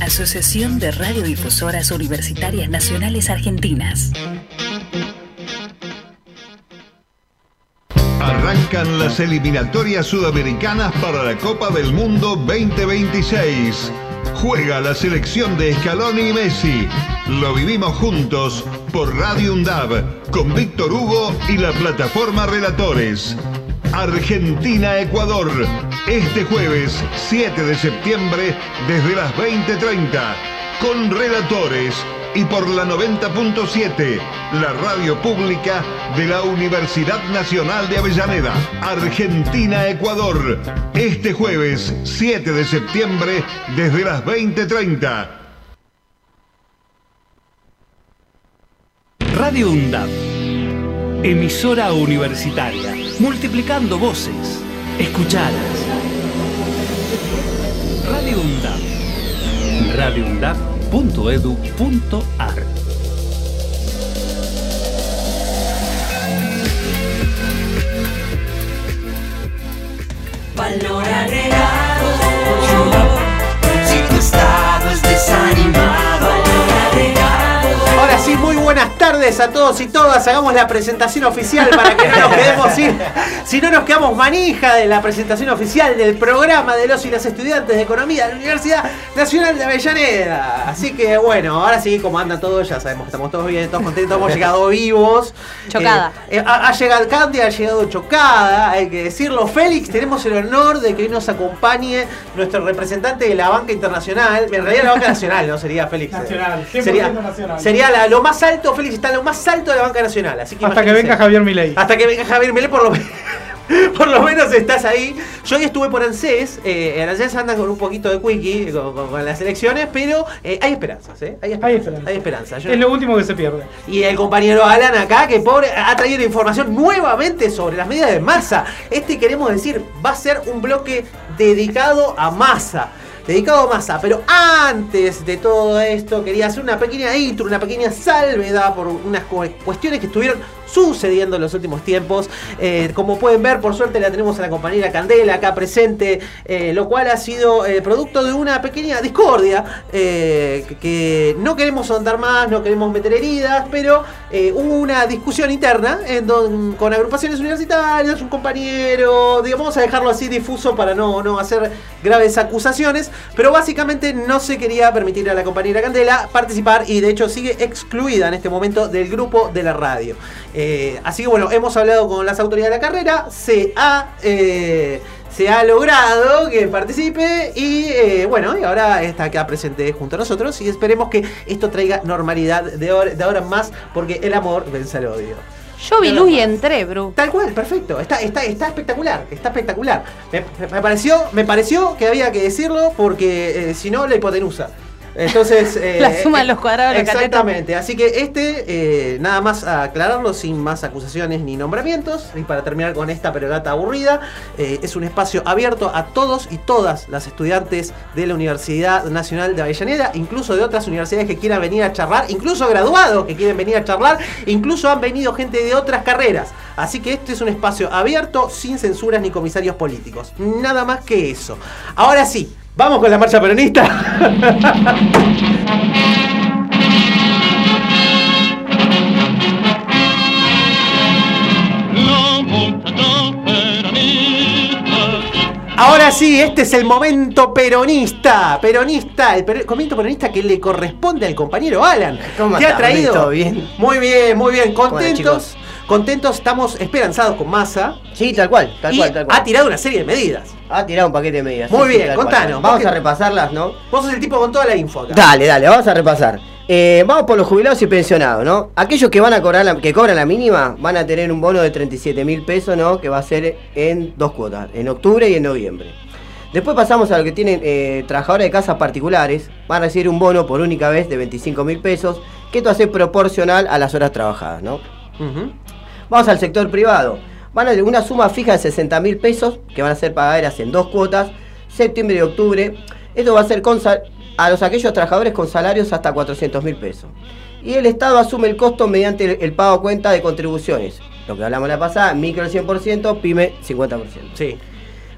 Asociación de Radiodifusoras Universitarias Nacionales Argentinas. Arrancan las eliminatorias sudamericanas para la Copa del Mundo 2026. Juega la selección de Scaloni y Messi. Lo vivimos juntos por Radio UNDAB con Víctor Hugo y la plataforma Relatores. Argentina-Ecuador, este jueves 7 de septiembre desde las 20.30, con relatores y por la 90.7, la radio pública de la Universidad Nacional de Avellaneda. Argentina-Ecuador, este jueves 7 de septiembre desde las 20.30. Radio UNDAP. Emisora universitaria. Multiplicando voces. Escuchadas. Radio UNDAP. radioundap.edu.ar tardes a todos y todas. Hagamos la presentación oficial para que no nos quedemos sin. Si no nos quedamos manija de la presentación oficial del programa de los y las estudiantes de economía de la Universidad Nacional de Avellaneda. Así que bueno, ahora sí, como anda todo, ya sabemos que estamos todos bien, todos contentos, hemos llegado vivos. Chocada. Eh, eh, ha, ha llegado Candy, ha llegado chocada, hay que decirlo. Félix, tenemos el honor de que hoy nos acompañe nuestro representante de la banca internacional. En realidad la banca nacional, ¿no? Sería Félix. Nacional, 100% Sería, nacional. sería la- lo más alto, Félix está en lo más alto de la banca nacional. Así que Hasta que venga Javier Milei. Hasta que venga Javier Milei por lo menos. *laughs* Por lo menos estás ahí. Yo hoy estuve por ANSES. Eh, en ANSES andan con un poquito de quickie con, con- con las elecciones, pero eh, hay esperanzas, ¿eh? Hay esperanzas. Hay esperanza. Yo- Es lo último que se pierde. y el compañero Alan acá, que pobre, ha traído información nuevamente sobre las medidas de masa. Este queremos decir, va a ser un bloque dedicado a masa. Dedicado a masa, pero antes de todo esto quería hacer una pequeña intro, una pequeña salvedad por unas cu- cuestiones que estuvieron sucediendo en los últimos tiempos. Eh, como pueden ver, por suerte la tenemos a la compañera Candela acá presente, eh, lo cual ha sido eh, producto de una pequeña discordia que, no queremos ahondar más, no queremos meter heridas, pero hubo una discusión interna en don- con agrupaciones universitarias, un compañero, digamos, vamos a dejarlo así difuso para no, no hacer graves acusaciones, pero básicamente no se quería permitir a la compañera Candela participar y de hecho sigue excluida en este momento del grupo de la radio. Eh, así que bueno, hemos hablado con las autoridades de la carrera, se ha... eh, se ha logrado que participe y eh, bueno, y ahora está acá presente junto a nosotros y esperemos que esto traiga normalidad de ahora, de ahora en más porque el amor vence al odio. Yo vi luz y entré, bro. Tal cual, perfecto. Está, está, está espectacular, está espectacular. Me, me pareció, me pareció que había que decirlo porque eh, si no, la hipotenusa. Entonces. *laughs* eh, La suma de los cuadrados de los catetos. Exactamente. Así que este, eh, nada más a aclararlo, sin más acusaciones ni nombramientos. Y para terminar con esta perogata aburrida, eh, es un espacio abierto a todos y todas las estudiantes de la Universidad Nacional de Avellaneda, incluso de otras universidades que quieran venir a charlar, incluso graduados que quieren venir a charlar, incluso han venido gente de otras carreras. Así que este es un espacio abierto, sin censuras ni comisarios políticos. Nada más que eso. Ahora sí, vamos con la marcha peronista. Ahora sí, este es el momento peronista. Peronista, el per- momento peronista que le corresponde al compañero Alan. ¿Cómo que ha traído. Bien? Muy bien, muy bien. Contentos. Contentos, estamos esperanzados con masa. Sí, tal cual, tal y cual, tal cual. Ha tirado una serie de medidas. Ha tirado un paquete de medidas. Muy sí, bien, contanos. cual. Vamos a repasarlas, ¿no? Vos sos el tipo con toda la info acá. Dale, dale, vamos a repasar. Eh, vamos por los jubilados y pensionados, ¿no? Aquellos que van a cobrar la, que cobran la mínima van a tener un bono de 37 mil pesos, ¿no? Que va a ser en dos cuotas, en octubre y en noviembre. Después pasamos a lo que tienen eh, trabajadores de casas particulares, van a recibir un bono por única vez de 25 mil pesos, que esto hace proporcional a las horas trabajadas, ¿no? Vamos al sector privado. Van a una suma fija de 60 mil pesos que van a ser pagaderas en dos cuotas, septiembre y octubre. Esto va a ser con a los aquellos trabajadores con salarios hasta 400 mil pesos. Y el Estado asume el costo mediante el, el pago a cuenta de contribuciones. Lo que hablamos la pasada, micro el 100%, pyme 50%. Sí.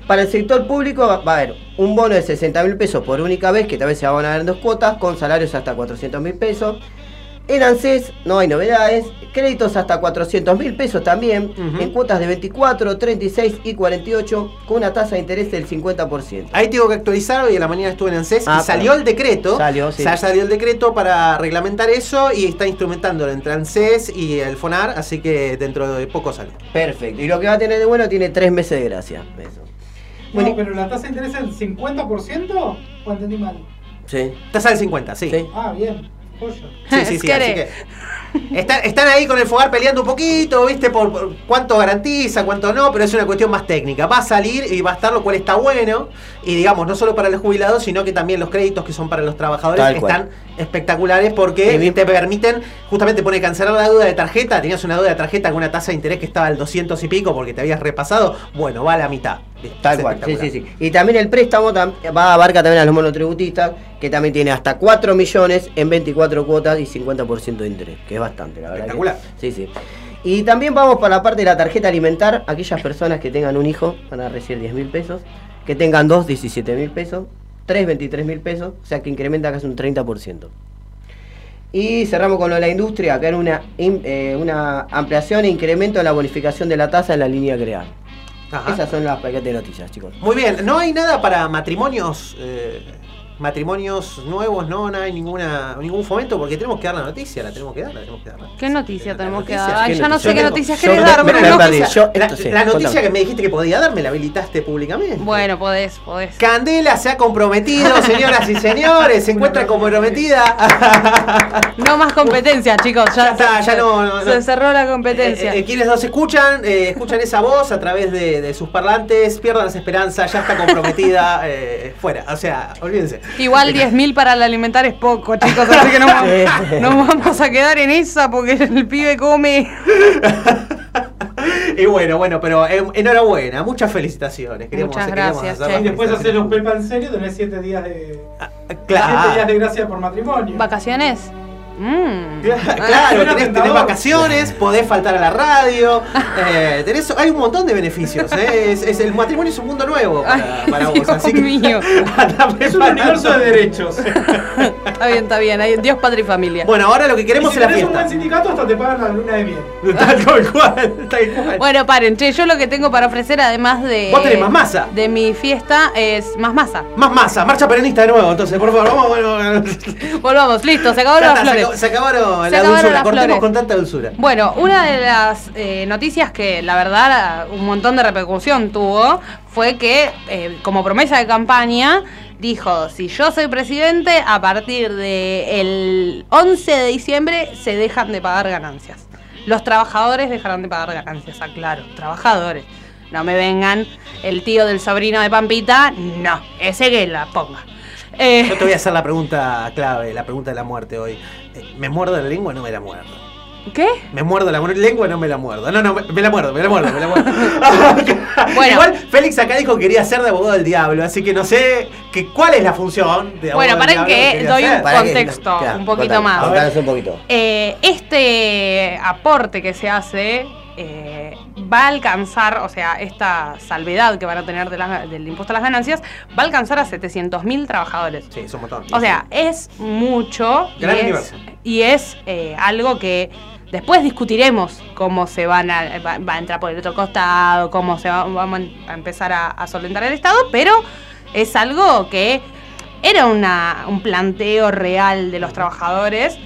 Para el sector público va, va a haber un bono de 60 mil pesos por única vez, que tal vez se van a dar en dos cuotas, con salarios hasta 400 mil pesos. En ANSES no hay novedades, créditos hasta 400 mil pesos también, en cuotas de 24, 36 y 48, con una tasa de interés del 50%. Ahí tengo que actualizar, hoy en la mañana estuve en ANSES Ah, y salió el decreto. Salió, sí. Salió el decreto para reglamentar eso y está instrumentándolo entre ANSES y el FONAR, así que dentro de poco sale. Perfecto. Y lo que va a tener de bueno tiene tres meses de gracia. Eso. No, pero la tasa de interés es el 50% o entendí mal. Sí. Tasa del 50, sí. Ah, bien. Sí, sí, *laughs* sí, así que. Están, están ahí con el fogar peleando un poquito, ¿viste? Por, por cuánto garantiza, cuánto no, pero es una cuestión más técnica. Va a salir y va a estar, lo cual está bueno. Y digamos, no solo para los jubilados, sino que también los créditos que son para los trabajadores Tal cual. están espectaculares porque te permiten, justamente pone cancelar la deuda de tarjeta. Tenías una deuda de tarjeta con una tasa de interés que estaba al 200 y pico porque te habías repasado. Bueno, va a la mitad. Tal Es cual, sí, sí, sí. Y también el préstamo tam- va abarca también a los monotributistas, que también tiene hasta 4 millones en 24 cuotas y 50% de interés, que es bastante, la verdad. que- Espectacular. sí, sí. Y también vamos para la parte de la tarjeta alimentar, aquellas personas que tengan un hijo van a recibir 10 mil pesos, que tengan dos, 17 mil pesos, tres, 23 mil pesos, o sea que incrementa casi un 30%. Y cerramos con lo de la industria, acá en una, eh, una ampliación e incremento en la bonificación de la tasa en la línea crear. Ajá. Esas son las paquetes de noticias, chicos. Muy bien, ¿no hay nada para matrimonios eh, matrimonios nuevos no, no hay ninguna ningún fomento porque tenemos que dar la noticia, la tenemos que dar, la tenemos que dar. ¿Qué noticia tenemos que noticia, dar? Ay, ¿qué ya no sé qué noticias querés dar, pero no la, noticia que me dijiste que podía dar me la habilitaste públicamente. Bueno, podés, podés. Candela se ha comprometido, señoras y señores, se encuentra comprometida. *laughs* No más competencia, chicos. Ya, Ya está, ya no, no, Se cerró la competencia. Eh, eh, quienes nos escuchan, eh, escuchan esa voz a través de, de sus parlantes, pierdan las esperanzas, ya está comprometida, *laughs* eh, fuera. O sea, olvídense. Igual 10.000 para el alimentar es poco, chicos, así que no, vamos- *laughs* no vamos a quedar en esa porque el pibe come. *laughs* Y bueno, bueno, pero eh, enhorabuena, muchas felicitaciones. Queríamos- Muchas queríamos gracias, Y después hacer los Pepa en serio, tenés 7 días de. claro. siete días de gracia por matrimonio. ¿Vacaciones? Mm. Claro, tenés, tenés vacaciones, podés faltar a la radio, *laughs* eh, tenés, hay un montón de beneficios. eh, es- es- el matrimonio es un mundo nuevo para, para vos. Dios Así que mío. *laughs* Es un universo de derechos. *laughs* Está bien, está bien. Hay Dios, patria y familia. Bueno, ahora lo que Y queremos si es la tenés un fiesta. buen sindicato, hasta te pagan la luna de miel. Tal cual, tal cual. Bueno, paren, che, yo lo que tengo para ofrecer, además de. Vos tenés más masa. De mi fiesta, es más masa. Más masa, marcha peronista de nuevo, entonces, por favor, vamos, bueno, Volvamos, listo, se acabaron las flores. Acabó- se acabaron Se la acabaron dulzura, las cortemos flores. con tanta dulzura. Bueno, una de las eh, noticias que la verdad un montón de repercusión tuvo fue que, eh, como promesa de campaña, dijo, si yo soy presidente, a partir del 11 de diciembre se dejan de pagar ganancias. Los trabajadores dejarán de pagar ganancias, aclaro, trabajadores. No me vengan el tío del sobrino de Pampita, no, ese que la ponga. Eh, Yo te voy a hacer la pregunta clave, la pregunta de la muerte hoy. Eh, ¿Me muerdo la lengua o no me la muerdo? ¿Qué? Me muerdo la mu- lengua o no me la muerdo. No, no, me, me la muerdo, me la muerdo, me la muerdo. *laughs* Bueno. Igual Félix acá dijo que quería ser de abogado del diablo, así que no sé que, cuál es la función de abogado Bueno, del paren diablo que quería doy un. Para que- contexto, claro, un poquito contame, más. contanos un poquito. Eh, este aporte que se hace eh, va a alcanzar, o sea, esta salvedad que van a tener de la- del impuesto a las ganancias, va a alcanzar a 700.000 trabajadores. Sí, es un montón. O sea, es mucho y Gran es, universo. y es, eh, algo que después discutiremos cómo se van a, va, va a entrar por el otro costado, cómo se va, vamos a empezar a, a solventar el Estado, pero es algo que era una, un planteo real de los trabajadores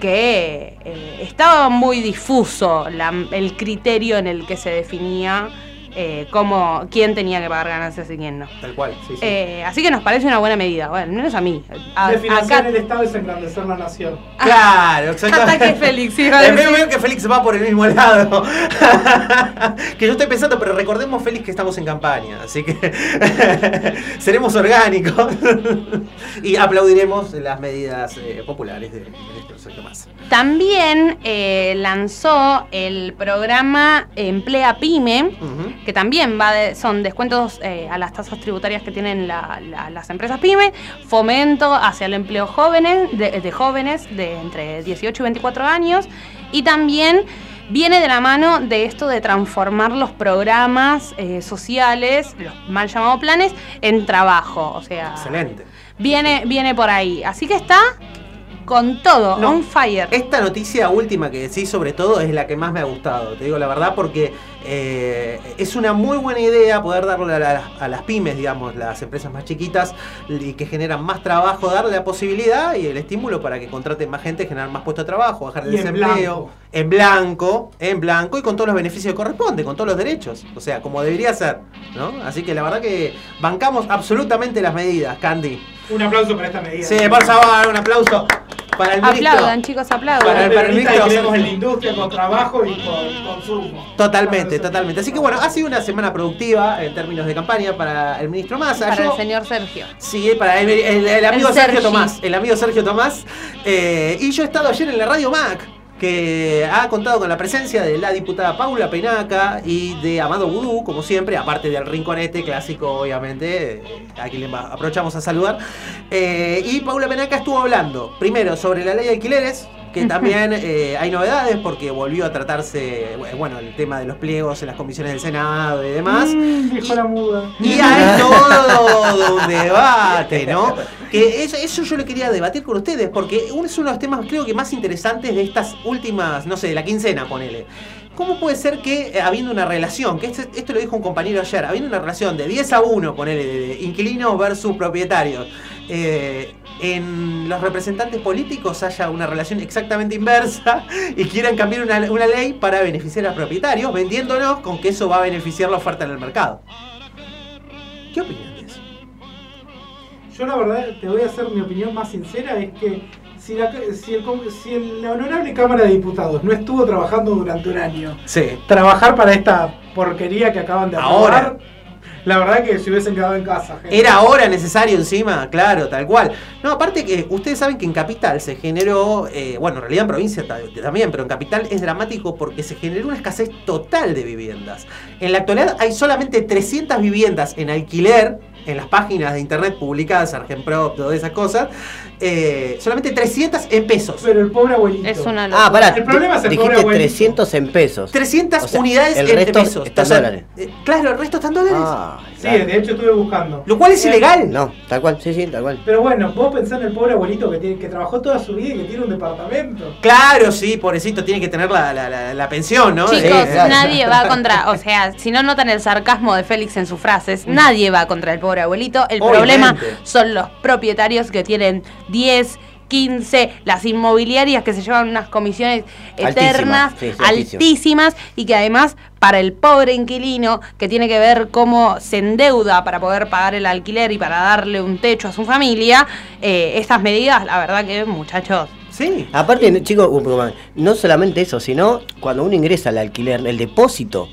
que eh, estaba muy difuso la- el criterio en el que se definía eh, cómo, quién tenía que pagar ganancias y quién no. Tal cual, sí, sí. Eh, así que nos parece una buena medida, bueno, al menos a mí. A- de financiar acá- el Estado es engrandecer la nación. Claro, *laughs* exactamente. Ataque Félix, iba a Eh, Veo, que Félix va por el mismo lado. *laughs* que yo estoy pensando, pero recordemos, Félix, que estamos en campaña, así que *laughs* seremos orgánicos y aplaudiremos las medidas eh, populares de, de Massa. También eh, lanzó el programa Emplea Pyme, que también va de- son descuentos eh, a las tasas tributarias que tienen la- la- las empresas Pyme, fomento hacia el empleo jóvenes, de, de jóvenes de entre 18 y 24 años, y también viene de la mano de esto de transformar los programas eh, sociales, los mal llamados planes, en trabajo. O sea, Excelente. viene, viene por ahí. Así que está con todo, No, on fire. Esta noticia última que decís sobre todo es la que más me ha gustado, te digo la verdad, porque eh, es una muy buena idea poder darle a, la- a las pymes, digamos, las empresas más chiquitas y que generan más trabajo, darle la posibilidad y el estímulo para que contraten más gente, generar más puestos de trabajo, bajar el desempleo. En blanco, en blanco y con todos los beneficios que corresponde, con todos los derechos. O sea, como debería ser, ¿no? Así que la verdad que bancamos absolutamente las medidas, Candy. Un aplauso para esta medida. Sí, por favor, un aplauso para el ministro. Aplaudan, chicos, aplaudan. Para el- para el ministro queremos la industria con trabajo y con consumo. Totalmente, totalmente. Así que bueno, ha sido una semana productiva en términos de campaña para el ministro Massa. Para Yo- el señor Sergio. Sí, para el, el- el amigo El Sergio Sergi. Tomás. El amigo Sergio Tomás. Eh, y yo he estado ayer en la Radio Mac, que ha contado con la presencia de la diputada Paula Penaca y de Amado Vudú, como siempre, aparte del rinconete clásico, obviamente, a quien le aprovechamos a saludar. Eh, y Paula Penaca estuvo hablando, primero, sobre la ley de alquileres. Que también eh, hay novedades porque volvió a tratarse, bueno, el tema de los pliegos en las comisiones del Senado y demás. Mm, viejo la muda. Y hay todo un debate, ¿no? Que eso, eso yo lo quería debatir con ustedes, porque uno es uno de los temas, creo que más interesantes de estas últimas, no sé, de la quincena, ponele. ¿Cómo puede ser que eh, habiendo una relación, que esto, esto lo dijo un compañero ayer, habiendo una relación de 10 a 1, ponele, de inquilinos versus propietarios, eh, en los representantes políticos haya una relación exactamente inversa y quieran cambiar una, una ley para beneficiar a los propietarios, vendiéndonos con que eso va a beneficiar la oferta en el mercado. ¿Qué opinan de eso? Yo la verdad te voy a hacer mi opinión más sincera, es que si la, si el, si la honorable Cámara de Diputados no estuvo trabajando durante un año, Sí. trabajar para esta porquería que acaban de Ahora. La verdad que se hubiesen quedado en casa. Era ahora necesario encima, claro, tal cual. No, aparte que ustedes saben que en Capital se generó, eh, bueno, en realidad en provincia ta- también, pero en Capital es dramático porque se generó una escasez total de viviendas. En la actualidad hay solamente 300 viviendas en alquiler en las páginas de internet publicadas, Argenprop, todas esas cosas, eh, solamente 300 en pesos. Pero el pobre abuelito. Es una Ah, pará, El problema es el dijiste pobre abuelito. 300 en pesos. 300 O sea, unidades el en resto pesos. está en O sea, dólares. eh, claro, el resto está en dólares. Ah, Sí, de hecho estuve buscando. Lo cual es Eh, ilegal. No, tal cual, sí, sí, tal cual. Pero bueno, vos pensás en el pobre abuelito que, tiene, que trabajó toda su vida y que tiene un departamento. Claro, sí, pobrecito, tiene que tener la, la- la- la pensión, ¿no? Chicos, eh, nadie va contra, o sea, si no notan el sarcasmo de Félix en sus frases, nadie va contra el pobre abuelito. El Obviamente. problema son los propietarios que tienen 10, 15, las inmobiliarias que se llevan unas comisiones eternas, sí, sí, altísimas, y que además para el pobre inquilino que tiene que ver cómo se endeuda para poder pagar el alquiler y para darle un techo a su familia, eh, estas medidas, la verdad que muchachos, Sí. Aparte, chicos, no solamente eso, sino cuando uno ingresa al alquiler, el depósito.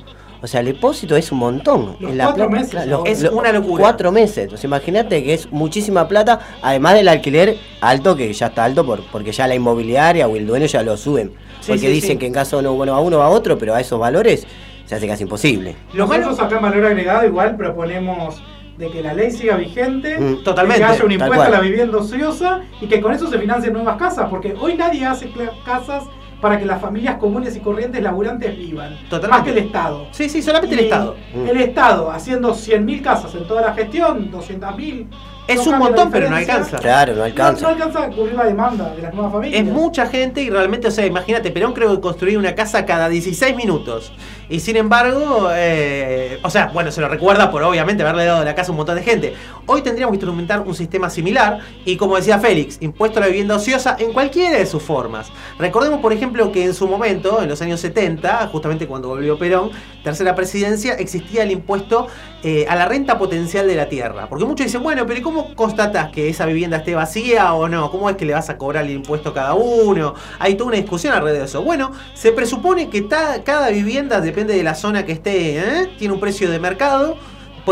O sea, el depósito es un montón. Los En la cuatro plata- meses, claro. Es una locura. Cuatro meses. O sea, imagínate que es muchísima plata, además del alquiler alto, que ya está alto por, porque ya la inmobiliaria o el dueño ya lo suben. Sí, porque sí, dicen sí. que en caso no bueno a uno va a otro, pero a esos valores se hace casi imposible. Lo malo- Nosotros acá en Valor Agregado igual proponemos de que la ley siga vigente, Mm, totalmente, que haya un impuesto a la vivienda ociosa y que con eso se financien nuevas casas, porque hoy nadie hace casas para que las familias comunes y corrientes laburantes vivan, Totalmente. más que el Estado. Sí, sí, solamente el Estado. El Estado haciendo 100.000 casas en toda la gestión, 200.000. Es no un montón, pero no alcanza. Claro, no No, alcanza. no alcanza a cubrir la demanda de las nuevas familias. Es mucha gente y realmente, o sea, imagínate, Perón creo que construía una casa cada 16 minutos. Y sin embargo, eh, o sea, bueno, se lo recuerda por obviamente haberle dado la casa a un montón de gente. Hoy tendríamos que instrumentar un sistema similar y como decía Félix, impuesto a la vivienda ociosa en cualquiera de sus formas. Recordemos, por ejemplo, que en su momento, en los años 70, justamente cuando volvió Perón, tercera presidencia, existía el impuesto eh, a la renta potencial de la tierra. Porque muchos dicen, bueno, pero ¿y cómo constatas que esa vivienda esté vacía o no? ¿Cómo es que le vas a cobrar el impuesto a cada uno? Hay toda una discusión alrededor de eso. Bueno, se presupone que cada vivienda, depende de la zona que esté, ¿eh? tiene un precio de mercado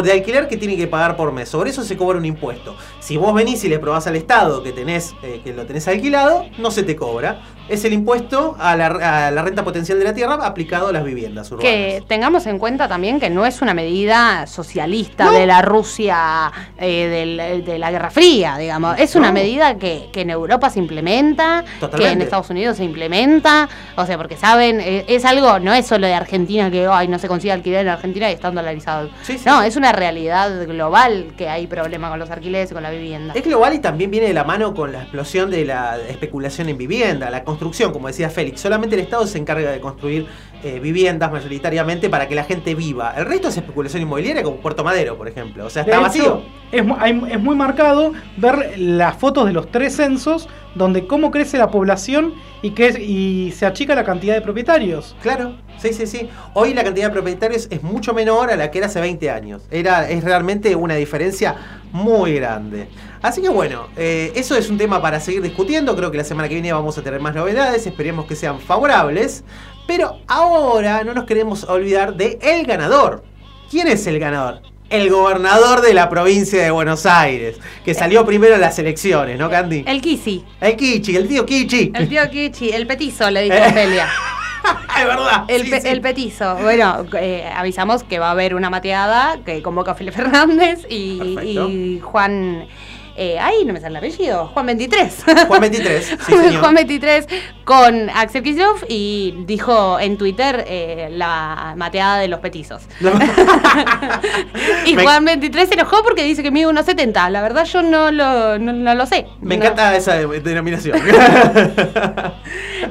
de alquiler que tiene que pagar por mes. Sobre eso se cobra un impuesto. Si vos venís y le probás al Estado que tenés, eh, que lo tenés alquilado, no se te cobra. Es el impuesto a la, a la renta potencial de la tierra aplicado a las viviendas urbanas. Que tengamos en cuenta también que no es una medida socialista No. de la Rusia eh, del- de la Guerra Fría, digamos. Es una medida que, que en Europa se implementa, que en. Estados Unidos se implementa. O sea, porque saben, eh, es algo, no es solo de Argentina que ay, no se consigue alquiler en Argentina y están dolarizados. Sí, sí, no, es una realidad global que hay problema con los alquileres y con la vivienda. Es global y también viene de la mano con la explosión de la especulación en vivienda, la construcción, como decía Félix. Solamente el Estado se encarga de construir eh, viviendas mayoritariamente para que la gente viva. El resto es especulación inmobiliaria como Puerto Madero, por ejemplo. O sea, De está hecho, vacío. Es, es muy marcado ver las fotos de los tres censos donde cómo crece la población y, que, y se achica la cantidad de propietarios. Claro, sí, sí, sí. Hoy la cantidad de propietarios es mucho menor a la que era hace 20 años. Era, es realmente una diferencia muy grande. Así que bueno, eh, eso es un tema para seguir discutiendo. Creo que la semana que viene vamos a tener más novedades. Esperemos que sean favorables. Pero ahora no nos queremos olvidar de el ganador. ¿Quién es el ganador? El gobernador de la provincia de Buenos Aires, que salió primero en las elecciones, ¿no, Candy? El Kisi, El Kichi, el tío Kichi. el tío Kichi, el petizo, le dijo Eh. Ofelia. *laughs* *laughs* es verdad. El, sí, pe- sí. el petizo. Bueno, eh, avisamos que va a haber una mateada que convoca a Felipe *laughs* Fernández y, Juan. Eh, ay, no me sale el apellido. Juan 23. Juan 23, *laughs* sí, señor. Juan 23 con Axel Kicillof y dijo en Twitter eh, la mateada de los petizos. y Me- Juan 23 se enojó porque dice que mide 1,70. La verdad yo no lo, no, no lo sé. Me encanta esa de- denominación.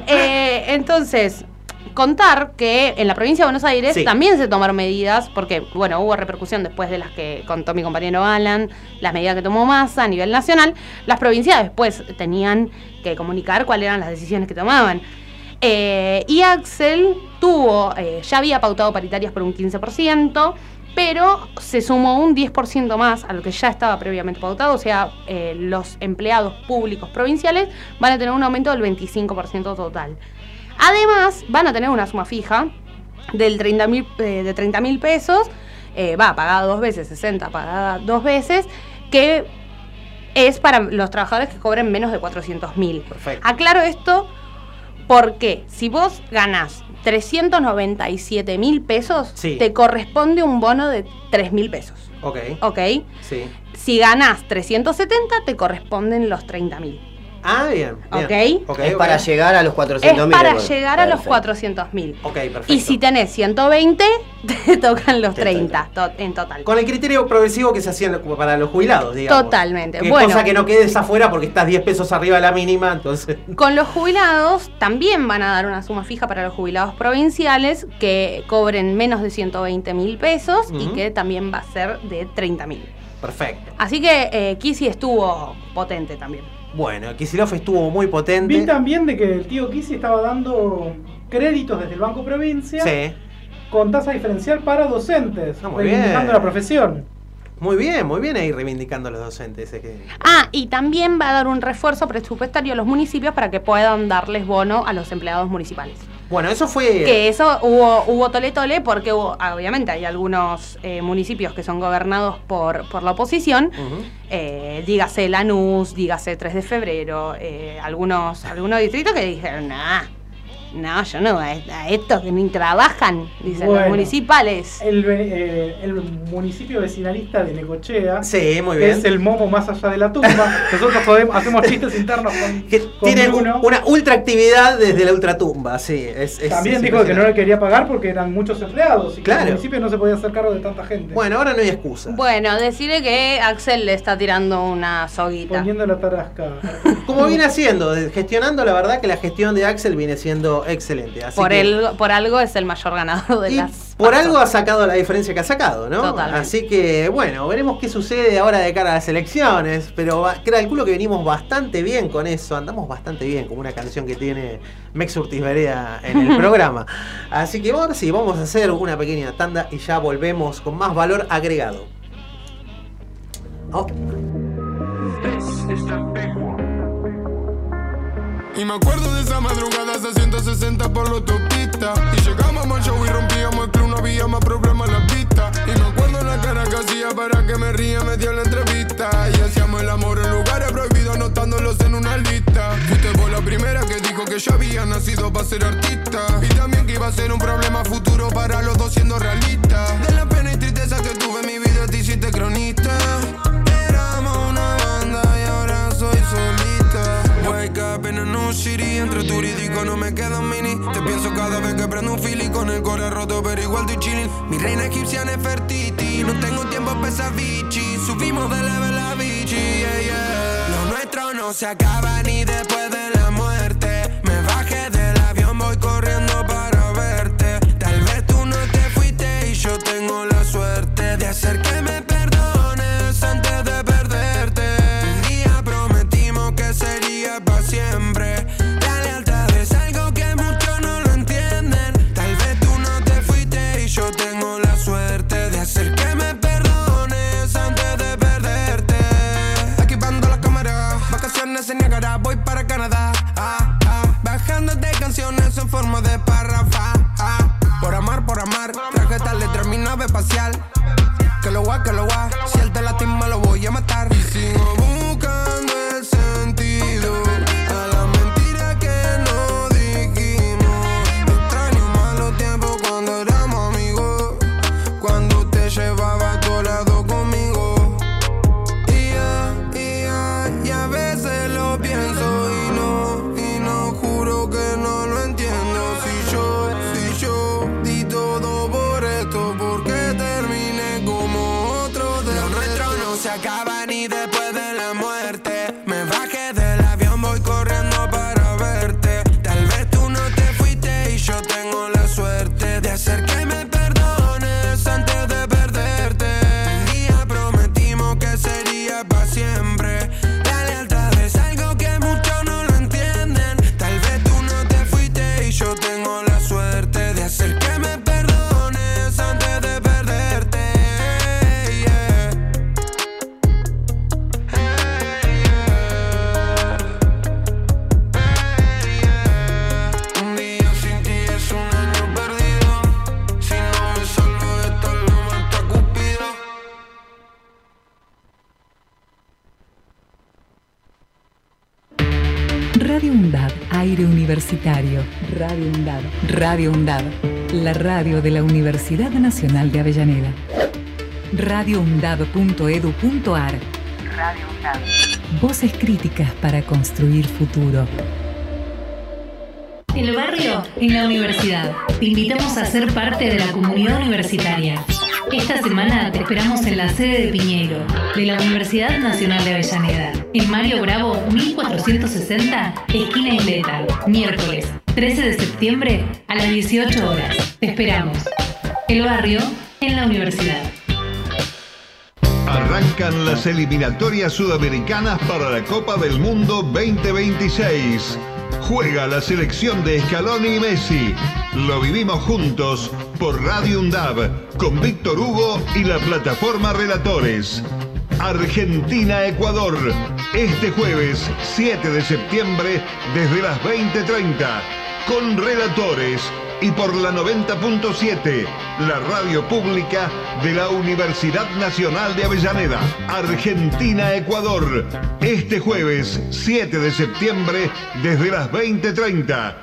Eh, entonces, contar que en la provincia de Buenos Aires Sí. también se tomaron medidas, porque, bueno, hubo repercusión después de las que contó mi compañero Alan, las medidas que tomó Massa a nivel nacional. Las provincias después tenían que comunicar cuáles eran las decisiones que tomaban. Eh, y Axel tuvo, eh, ya había pautado paritarias por un 15%, pero se sumó un 10% más a lo que ya estaba previamente pautado, o sea, eh, los empleados públicos provinciales van a tener un aumento del 25% total. Además, van a tener una suma fija del 30 mil eh, de 30 mil pesos, eh, va pagada dos veces, 60 pagada dos veces, que es para los trabajadores que cobren menos de 400 mil. Aclaro esto porque si vos ganás 397 mil pesos, Sí. te corresponde un bono de 3 mil pesos. Ok. ¿Ok? Sí. Si ganás 370, te corresponden los 30 mil. Ah, bien. bien. Ok. Ok, es para llegar a los 400 Es mil. para llegar a los 400 mil. Ok, perfecto. Y si tenés 120, *laughs* te tocan los 30 to- en total. Con el criterio progresivo que se hacía para los jubilados, digamos. Totalmente. Que Bueno. cosa que no quedes afuera porque estás 10 pesos arriba de la mínima, entonces. *laughs* Con los jubilados también van a dar una suma fija para los jubilados provinciales que cobren menos de 120 mil pesos y que también va a ser de 30 mil. Perfecto. Así que eh, Kisi estuvo potente también. Bueno, Kicillof estuvo muy potente. Vi también de que el tío Kisi estaba dando créditos desde el Banco Provincia Sí. con tasa diferencial para docentes, Ah, muy reivindicando bien. la profesión. Muy bien, muy bien ahí reivindicando a los docentes. es que- Ah, y también va a dar un refuerzo presupuestario a los municipios para que puedan darles bono a los empleados municipales. Bueno, eso fue. Que eso hubo, hubo tole tole porque hubo- obviamente hay algunos eh, municipios que son gobernados por, por la oposición, Ujú. eh, dígase Lanús, dígase 3 de febrero, eh, algunos, algunos distritos que dijeron, nah, no, yo no, a, a estos que ni trabajan, dicen los municipales. El, eh, el municipio vecinalista de Necochea, Sí, muy que bien. es el momo más allá de la tumba. *laughs* Nosotros podemos- hacemos chistes internos con, con Tiene un- Bruno. una ultra actividad desde la ultratumba, sí. Es, es- También es dijo que no le quería pagar porque eran muchos empleados y que Claro. el municipio no se podía hacer cargo de tanta gente. Bueno, ahora no hay excusa. Bueno, decirle que Axel le está tirando una soguita. Poniendo la tarasca. Como viene haciendo, gestionando, la verdad que la gestión de Axel viene siendo excelente. Así Por, que- el, por algo es el mayor ganador de las. Por algo ha sacado la diferencia que ha sacado, ¿no? Totalmente. Así que, bueno, veremos qué sucede ahora de cara a las elecciones. Pero calculo que venimos bastante bien con eso. Andamos bastante bien, como una canción que tiene Mex Urtiz Berea en el *laughs* programa. Así que ahora sí, vamos a hacer una pequeña tanda y ya volvemos con más valor agregado. Oh. Y me acuerdo de esa madrugada a 160 por la autopista. Y llegamos al show y rompíamos el club, no había más problemas en la pista. Y me acuerdo la cara que hacía para que me ría, me dio la entrevista. Y hacíamos el amor en lugares prohibidos, anotándolos en una lista. Fuiste por la primera que dijo que yo había nacido para ser artista. Y también que iba a ser un problema futuro para los dos siendo realistas. De la pena y tristeza que tuve en mi vida te hiciste cronista a Entre turídico no me queda un mini. Te pienso cada vez que prendo un fili Con el core roto pero igual estoy chilling. Mi reina egipcia Nefertiti No tengo tiempo para esa bichi. Subimos de level a bichi yeah, yeah. Lo nuestro no se acaba ni después de la muerte espacial que lo va, que lo va. Si él te lastima, lo voy a matar. Y sigo buscando el universitario. Radio UNDAD. Radio UNDAD, la radio de la Universidad Nacional de Avellaneda. radioundad.edu.ar Radio UNDAD. Voces críticas para construir futuro. El barrio en la universidad. Te invitamos a ser parte de la comunidad universitaria. Esta semana te esperamos en la sede de Piñeiro, de la Universidad Nacional de Avellaneda, en Mario Bravo 1460, esquina Isleta, miércoles 13 de septiembre a las 18 horas. Te esperamos. El barrio en la universidad. Arrancan las eliminatorias sudamericanas para la Copa del Mundo 2026. Juega la selección de Scaloni y Messi. Lo vivimos juntos por Radio UNDAB con Víctor Hugo y la plataforma Relatores. Argentina-Ecuador. Este jueves 7 de septiembre desde las 20.30 con Relatores y por la 90.7, la radio pública de la Universidad Nacional de Avellaneda. Argentina-Ecuador. Este jueves 7 de septiembre desde las 20.30.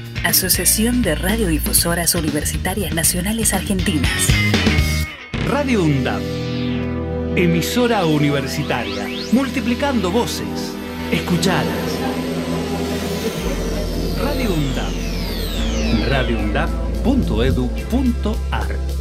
Asociación de Radiodifusoras Universitarias Nacionales Argentinas. Radio UNDAP. Emisora universitaria. Multiplicando voces. Escuchadas. Radio UNDAP. radioundap.edu.ar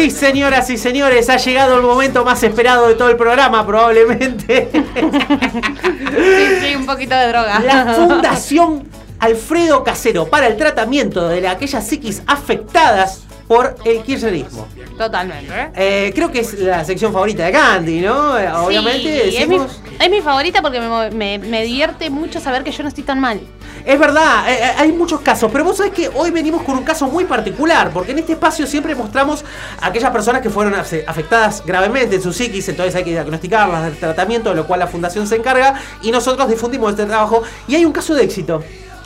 Sí, señoras y señores, ha llegado el momento más esperado de todo el programa, probablemente. Sí, sí, un poquito de droga. La Fundación Alfredo Casero para el tratamiento de aquellas psiquis afectadas por el kirchnerismo. Totalmente. ¿eh? Eh, creo que es la sección favorita de Candy, ¿no? Obviamente Sí, es, mi, decimos... es mi favorita porque me, me- me divierte mucho saber que yo no estoy tan mal. Es verdad, eh, eh, hay muchos casos, pero vos sabés que hoy venimos con un caso muy particular, porque en este espacio siempre mostramos a aquellas personas que fueron afe- afectadas gravemente en su psiquis, entonces hay que diagnosticarlas del tratamiento, de lo cual la fundación se encarga, y nosotros difundimos este trabajo, y hay un caso de éxito.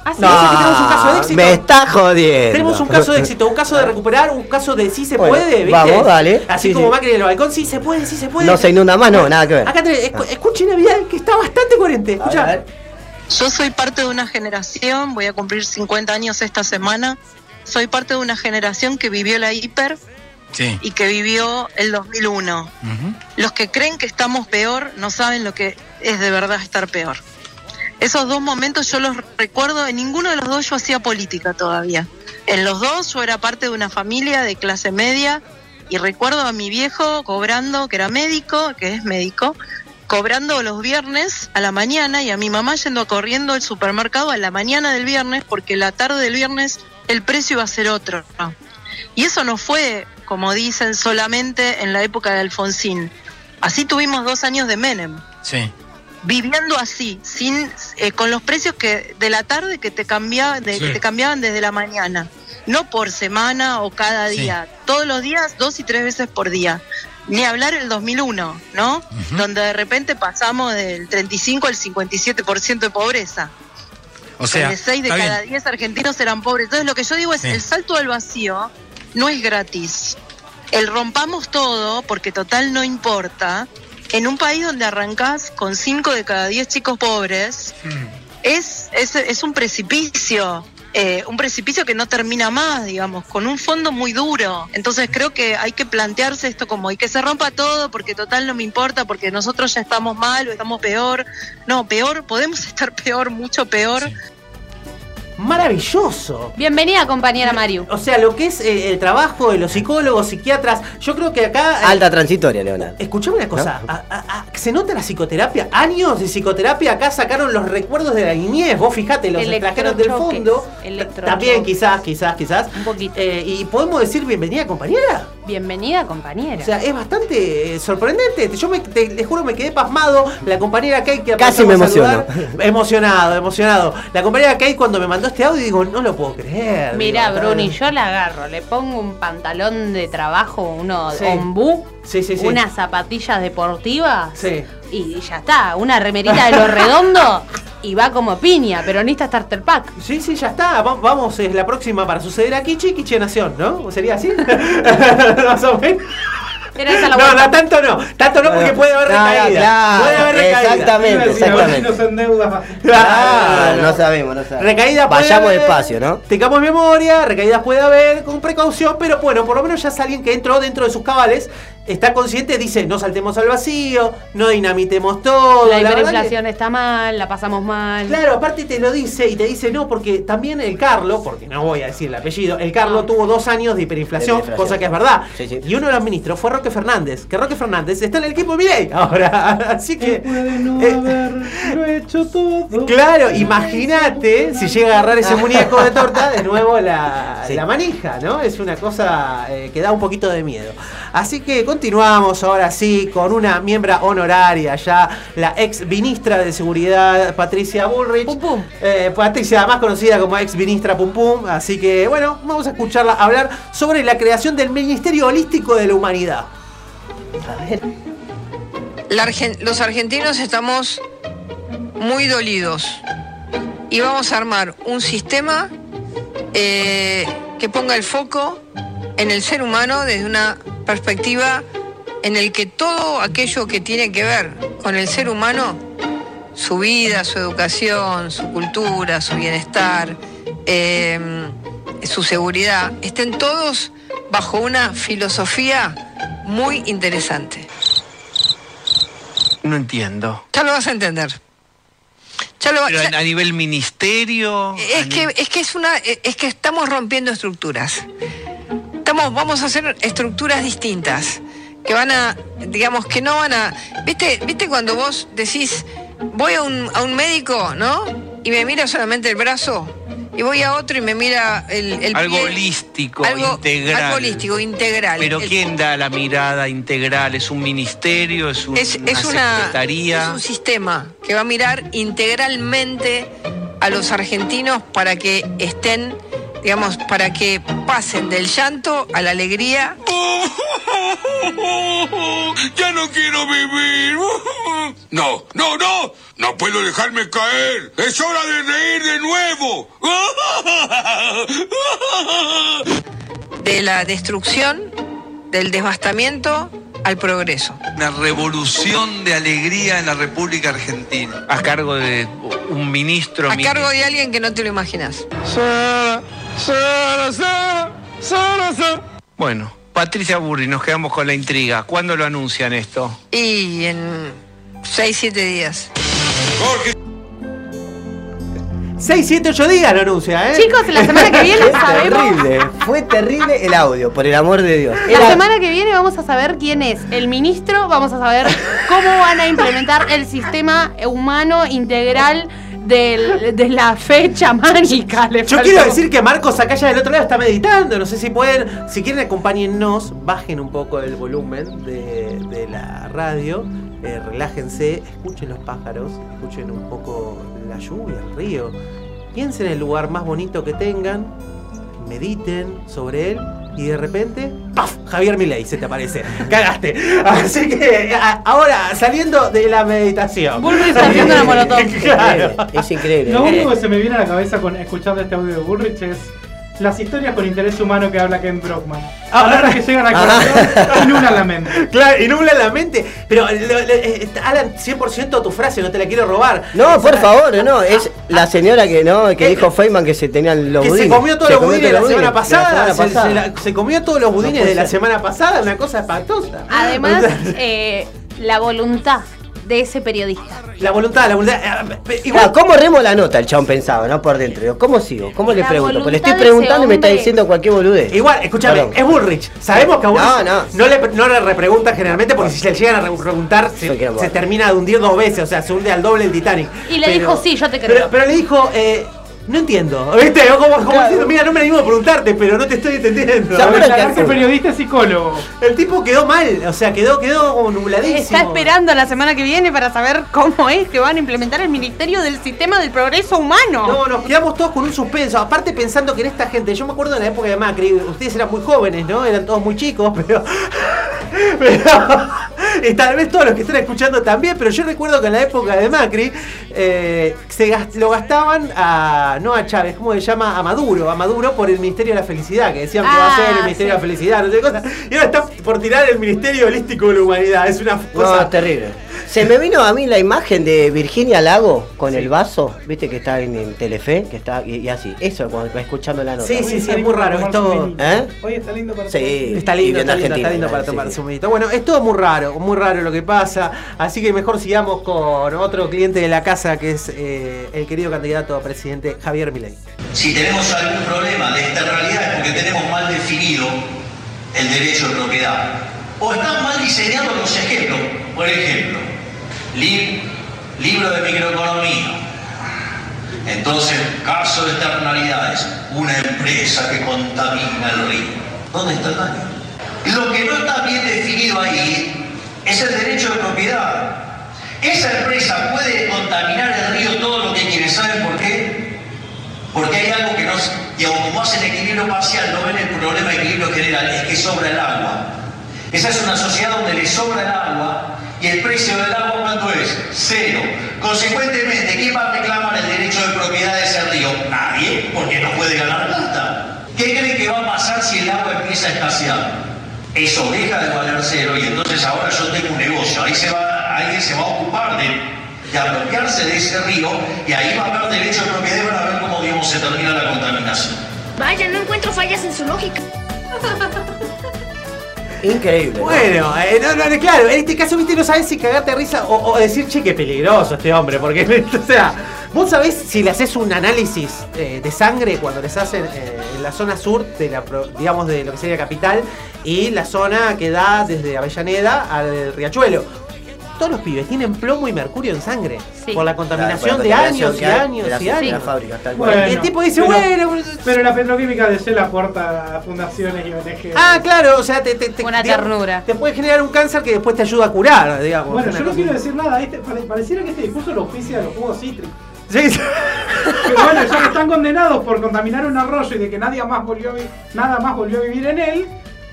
¿Ah, No, que tenemos un caso de éxito. me está jodiendo. Tenemos un caso de éxito, un caso de recuperar, un caso de sí se Bueno, puede, ¿viste? vamos, dale. Así Sí, como sí. Macri en el balcón, sí se puede, sí se puede. No se inunda más, no, nada que ver. Acá tenés, escu- escuchen a Vidal, que está bastante coherente. Escucha. Yo soy parte de una generación, voy a cumplir 50 años esta semana, soy parte de una generación que vivió la hiper Sí. y que vivió el 2001. Los que creen que estamos peor no saben lo que es de verdad estar peor. Esos dos momentos yo los recuerdo, en ninguno de los dos yo hacía política todavía. En los dos yo era parte de una familia de clase media y recuerdo a mi viejo cobrando, que era médico, que es médico, cobrando los viernes a la mañana y a mi mamá yendo corriendo al supermercado a la mañana del viernes porque la tarde del viernes el precio iba a ser otro. Y eso no fue, como dicen, solamente en la época de Alfonsín. Así tuvimos dos años de Menem Sí. viviendo así, sin eh, con los precios que de la tarde que te cambiaban, de- Sí. que te cambiaban desde la mañana, no por semana o cada Sí. día, todos los días, dos y tres veces por día. Ni hablar el 2001, ¿no? Donde de repente pasamos del 35 al 57% de pobreza. O sea, Donde 6 de cada bien. 10 argentinos eran pobres. Entonces lo que yo digo es, el salto al vacío no es gratis. El rompamos todo, porque total no importa, en un país donde arrancás con 5 de cada 10 chicos pobres, es, es, es un precipicio. Eh, un precipicio que no termina más, digamos, con un fondo muy duro. Entonces creo que hay que plantearse esto como, y que se rompa todo, porque total no me importa, porque nosotros ya estamos mal o estamos peor. No, peor, podemos *laughs* estar peor, mucho peor. Maravilloso. Bienvenida, compañera Mariu. O sea, lo que es eh, el trabajo de los psicólogos, psiquiatras, yo creo que acá... eh, Alta transitoria, Leonardo. Escuchame una cosa, a- a- a- ¿se nota la psicoterapia? Años de psicoterapia, acá sacaron los recuerdos de la niñez, vos fijate, los extranjeros del fondo. También quizás, quizás, quizás. Un poquito. Eh, y podemos decir bienvenida compañera. Bienvenida, compañera. O sea, es bastante eh, sorprendente. Yo me, te, les juro me quedé pasmado. La compañera Kate que Casi me saludar, Emocionado, emocionado. La compañera Kate cuando me mandó este audio digo, no lo puedo creer. Mira, Digo, Bruni, yo la agarro, le pongo un pantalón de trabajo, uno Sí. ombú, Sí, sí, sí. unas zapatillas deportivas Sí. y ya está, una remerita de lo redondo y va como piña, peronista starter pack. Sí, sí, ya está. Va- Vamos, es la próxima para suceder a Kichi, Kichi Nación, ¿no? ¿Sería así? *laughs* Más o menos. No, no, tanto no. Tanto no porque puede haber no, no, recaída. claro, puede haber recaída. exactamente, exactamente. No. Ah, no sabemos, no sabemos. Recaída puede Vayamos haber, despacio, ¿no? Tengamos memoria, recaídas puede haber, con precaución, pero bueno, por lo menos ya es alguien que entró dentro de sus cabales, está consciente, dice, no saltemos al vacío, no dinamitemos todo. La que- hiperinflación está mal, la pasamos mal. Claro, aparte te lo dice y te dice no, porque también el Carlo, porque no voy a decir el apellido, el Carlo tuvo dos años de hiperinflación, De cosa que es verdad. Sí, sí. Y uno de los ministros fue Roque Fernández, que Roque Fernández está en el equipo Milei ahora. *laughs* Así que. eh, Lo he hecho todo. Claro, imagínate si llega a agarrar ese muñeco de torta, de *laughs* nuevo la, la manija, ¿no? Es una cosa eh, que da un poquito de miedo. Así que continuamos ahora sí con una miembra honoraria ya, la ex ministra de Seguridad, Patricia Bullrich. Eh, Patricia, más conocida como ex ministra Pum Pum. Así que bueno, vamos a escucharla hablar sobre la creación del Ministerio Holístico de la Humanidad. La Argen- los argentinos estamos muy dolidos y vamos a armar un sistema eh, que ponga el foco en el ser humano desde una perspectiva en el que todo aquello que tiene que ver con el ser humano, su vida, su educación, su cultura, su bienestar, eh, su seguridad, estén todos bajo una filosofía muy interesante. No entiendo. Ya lo vas a entender. Ya lo Pero ya- a nivel ministerio. es que es que es una es que estamos rompiendo estructuras. Vamos a hacer estructuras distintas que van a digamos que no van a viste viste cuando vos decís voy a un, a un médico no y me mira solamente el brazo y voy a otro y me mira el, el algo pie. holístico, algo, integral. algo holístico integral Pero El- ¿quién da la mirada integral? ¿Es un ministerio? ¿Es, un- es una secretaría? es un sistema que va a mirar integralmente a los argentinos para que estén, digamos, para que pasen del llanto a la alegría. *laughs* Ya no quiero vivir. *laughs* No, no, no. No puedo dejarme caer. Es hora de reír de nuevo. *laughs* de la destrucción, del devastamiento al progreso. Una revolución de alegría en la República Argentina. A cargo de un ministro. A cargo de alguien que no te lo imaginas. Bueno, Patricia Burri, nos quedamos con la intriga. ¿Cuándo lo anuncian esto? Y en 6, 7 días. 6, 7, 8 días lo anuncia, ¿eh? Chicos, la semana que viene *laughs* Fue sabemos. terrible, fue terrible el audio, por el amor de Dios. La Era- semana que viene vamos a saber quién es el ministro, vamos a saber cómo van a implementar el sistema humano integral del- de la fecha mágica. le Yo faltó. quiero decir que Marcos acá ya del otro lado está meditando. No sé si pueden, si quieren acompáñennos, bajen un poco el volumen de, de la radio, eh, relájense, escuchen los pájaros, escuchen un poco la lluvia, el río. Piensen en el lugar más bonito que tengan, mediten sobre él y de repente, ¡paf! Javier Milei se te aparece. Cagaste. Así que a- ahora, saliendo de la meditación. Bullrich haciendo una molotov. *laughs* Claro. Es increíble. Lo único que se me viene a la cabeza con escuchando este audio de Bullrich es las historias con interés humano que habla Ken Brockman. Palabras que llegan al corazón y nublan la mente. Claro, y nubla la mente. Pero, lo- lo- eh, Alan, 100% tu frase, no te la quiero robar. No, por favor, no, es la señora que no, que dijo Feynman que se tenían los Que budines. se comió todos Se los comió budines de la todos los semana budines de la pasada. semana se- pasada. Se, la- se comió todos los budines de la semana pasada, una cosa espantosa. Además, eh, la voluntad de ese periodista. la voluntad, la voluntad. eh, eh, Ah, Igual, ¿Cómo remo la nota? El chabón pensaba, ¿no? Por dentro. ¿Cómo sigo? ¿Cómo le La pregunto? Pues le estoy preguntando y me está diciendo cualquier boludez. Igual, escúchame, Perdón. es Bullrich. Sabemos que a Bullrich No, no, no. le, no le repreguntan generalmente porque si se le llegan a re- preguntar se, termina de hundir dos veces, o sea, se hunde al doble el Titanic. Y le Pero- dijo, sí, yo te creo. Pero, pero le dijo, eh, no entiendo. ¿Viste? Como, como diciendo, mira, no me animo a preguntarte, pero no te estoy entendiendo. ¿Sabes lo que Declararse hace? periodista psicólogo. El tipo quedó mal, o sea, quedó, quedó como nubladísimo. Está esperando la semana que viene para saber cómo es que van a implementar el Ministerio del Sistema del Progreso Humano. No, nos quedamos todos con un suspenso. Aparte pensando que en esta gente, yo me acuerdo en la época de Macri, ustedes eran muy jóvenes, ¿no? Eran todos muy chicos, *laughs* pero. pero y tal vez todos los que están escuchando también, pero yo recuerdo que en la época de Macri eh, se gas- lo gastaban a. no a Chávez, ¿cómo se llama? A Maduro, a Maduro por el Ministerio de la Felicidad, que decían que va a Ah, ser el Ministerio sí. de la Felicidad, no sé qué cosa. Y ahora está por tirar el Ministerio Holístico de la Humanidad. Es una cosa. terrible. Se me vino a mí la imagen de Virginia Lago con el vaso, viste que está en, en Telefe, que está y, y así. Eso cuando va escuchando la nota. Sí, sí, sí, es muy raro. Es todo. ¿Eh? Hoy está lindo para Sí, Está lindo, está lindo, Argentina, está lindo para tomar sí. un vinito. Bueno, es todo muy raro, muy raro lo que pasa. Así que mejor sigamos con otro cliente de la casa que es eh, el querido candidato a presidente Javier Milei. Si tenemos algún problema de esta realidad es porque tenemos mal definido el derecho de propiedad. O están mal diseñados los ejemplos. Por ejemplo, li- libro de microeconomía. Entonces, caso de externalidades, una empresa que contamina el río. ¿Dónde está el daño? Lo que no está bien definido ahí es el derecho de propiedad. Esa empresa puede contaminar el río todo lo que quiere. ¿Saben por qué? Porque hay algo que no, digamos, como hacen equilibrio parcial, no ven el problema de equilibrio general, es que sobra el agua. Esa es una sociedad donde le sobra el agua y el precio del agua ¿cuánto es? Cero. Consecuentemente, ¿quién va a reclamar el derecho de propiedad de ese río? Nadie, porque no puede ganar plata. ¿Qué creen que va a pasar si el agua empieza a escasear? Eso deja de valer cero y entonces ahora yo tengo un negocio. Ahí se va, alguien se va a ocupar de, de apropiarse de ese río y ahí va a haber derecho de propiedad y van a ver cómo digamos, se termina la contaminación. Vaya, no encuentro fallas en su lógica. Increíble. ¿no? Bueno, eh, no, no, claro, en este caso, viste, no sabes si cagarte de risa o, o decir, che, qué peligroso este hombre, porque, *laughs* o sea, vos sabés si le haces un análisis eh, de sangre cuando les hacen eh, en la zona sur, de la, pro- digamos, de lo que sería capital, y la zona que da desde Avellaneda al Riachuelo. Todos los pibes tienen plomo y mercurio en sangre Sí. por la contaminación Claro, por de la años y contaminación que hay años de la- y de años. la fábrica, tal cual. Bueno, Y el tipo dice, pero- bueno, Pero la petroquímica de Shell aporta a fundaciones y ONGs. Ah, claro, o sea, te, te, te- Una digamos, ternura. te puede generar un cáncer que después te ayuda a curar, digamos. Bueno, yo no quiero decir nada. Este, pare- pareciera que este discurso lo auspicia a los jugos cítricos. Sí, sí. Que bueno, ya que están condenados por contaminar un arroyo y de que nadie más volvió a nada más volvió a vivir en él,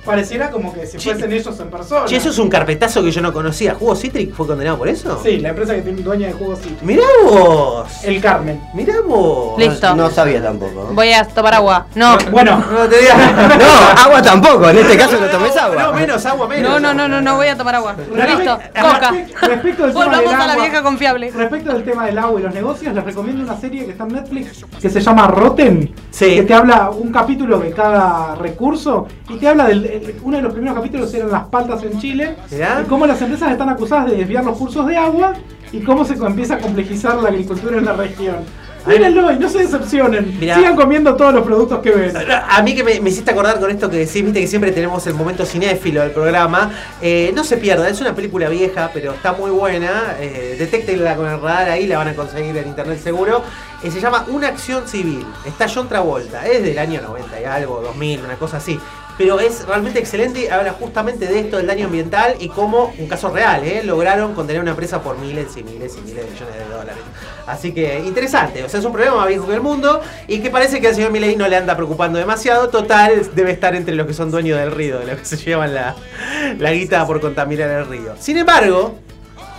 pareciera como que si Che, fuesen ellos en persona. Che, eso es un carpetazo que yo no conocía. ¿Jugo Citric fue condenado por eso? Sí, la empresa que tiene dueña de jugos cítricos. Mirá vos. El Carmen. Mirá vos. Listo. No sabía tampoco. ¿no? Voy a tomar agua. No. Bueno, No te digas. *laughs* No, agua tampoco, en este caso no tomes No, agua. menos agua, menos. No, no, no, no, no voy a tomar agua. Listo. Coca. Respecto del tema Volvamos del a la agua- vieja confiable. Respecto del tema del agua y los negocios, les recomiendo una serie que está en Netflix que se llama Rotten, Sí. que te habla un capítulo de cada recurso y te habla del el- uno de los primeros capítulos eran las paltas en Chile Mirá. y cómo las empresas están acusadas de desviar los cursos de agua y cómo se empieza a complejizar la agricultura en la región. Mírenlo y no se decepcionen. Mirá. Sigan comiendo todos los productos que ven. A mí que me, me hiciste acordar con esto que decís, viste que siempre tenemos el momento cinéfilo del programa. Eh, no se pierda, es una película vieja, pero está muy buena. Eh, detéctenla con el radar ahí, la van a conseguir en internet seguro. Eh, se llama Una acción civil. Está John Travolta, es del año 90 y algo, 2000, una cosa así. Pero es realmente excelente habla justamente de esto del daño ambiental y cómo, un caso real, ¿eh? lograron contener una empresa por miles y miles y miles de millones de dólares. Así que interesante, o sea, es un problema más viejo que el mundo y que parece que al señor Milei no le anda preocupando demasiado. Total, debe estar entre los que son dueños del río, de los que se llevan la, la guita por contaminar el río. Sin embargo,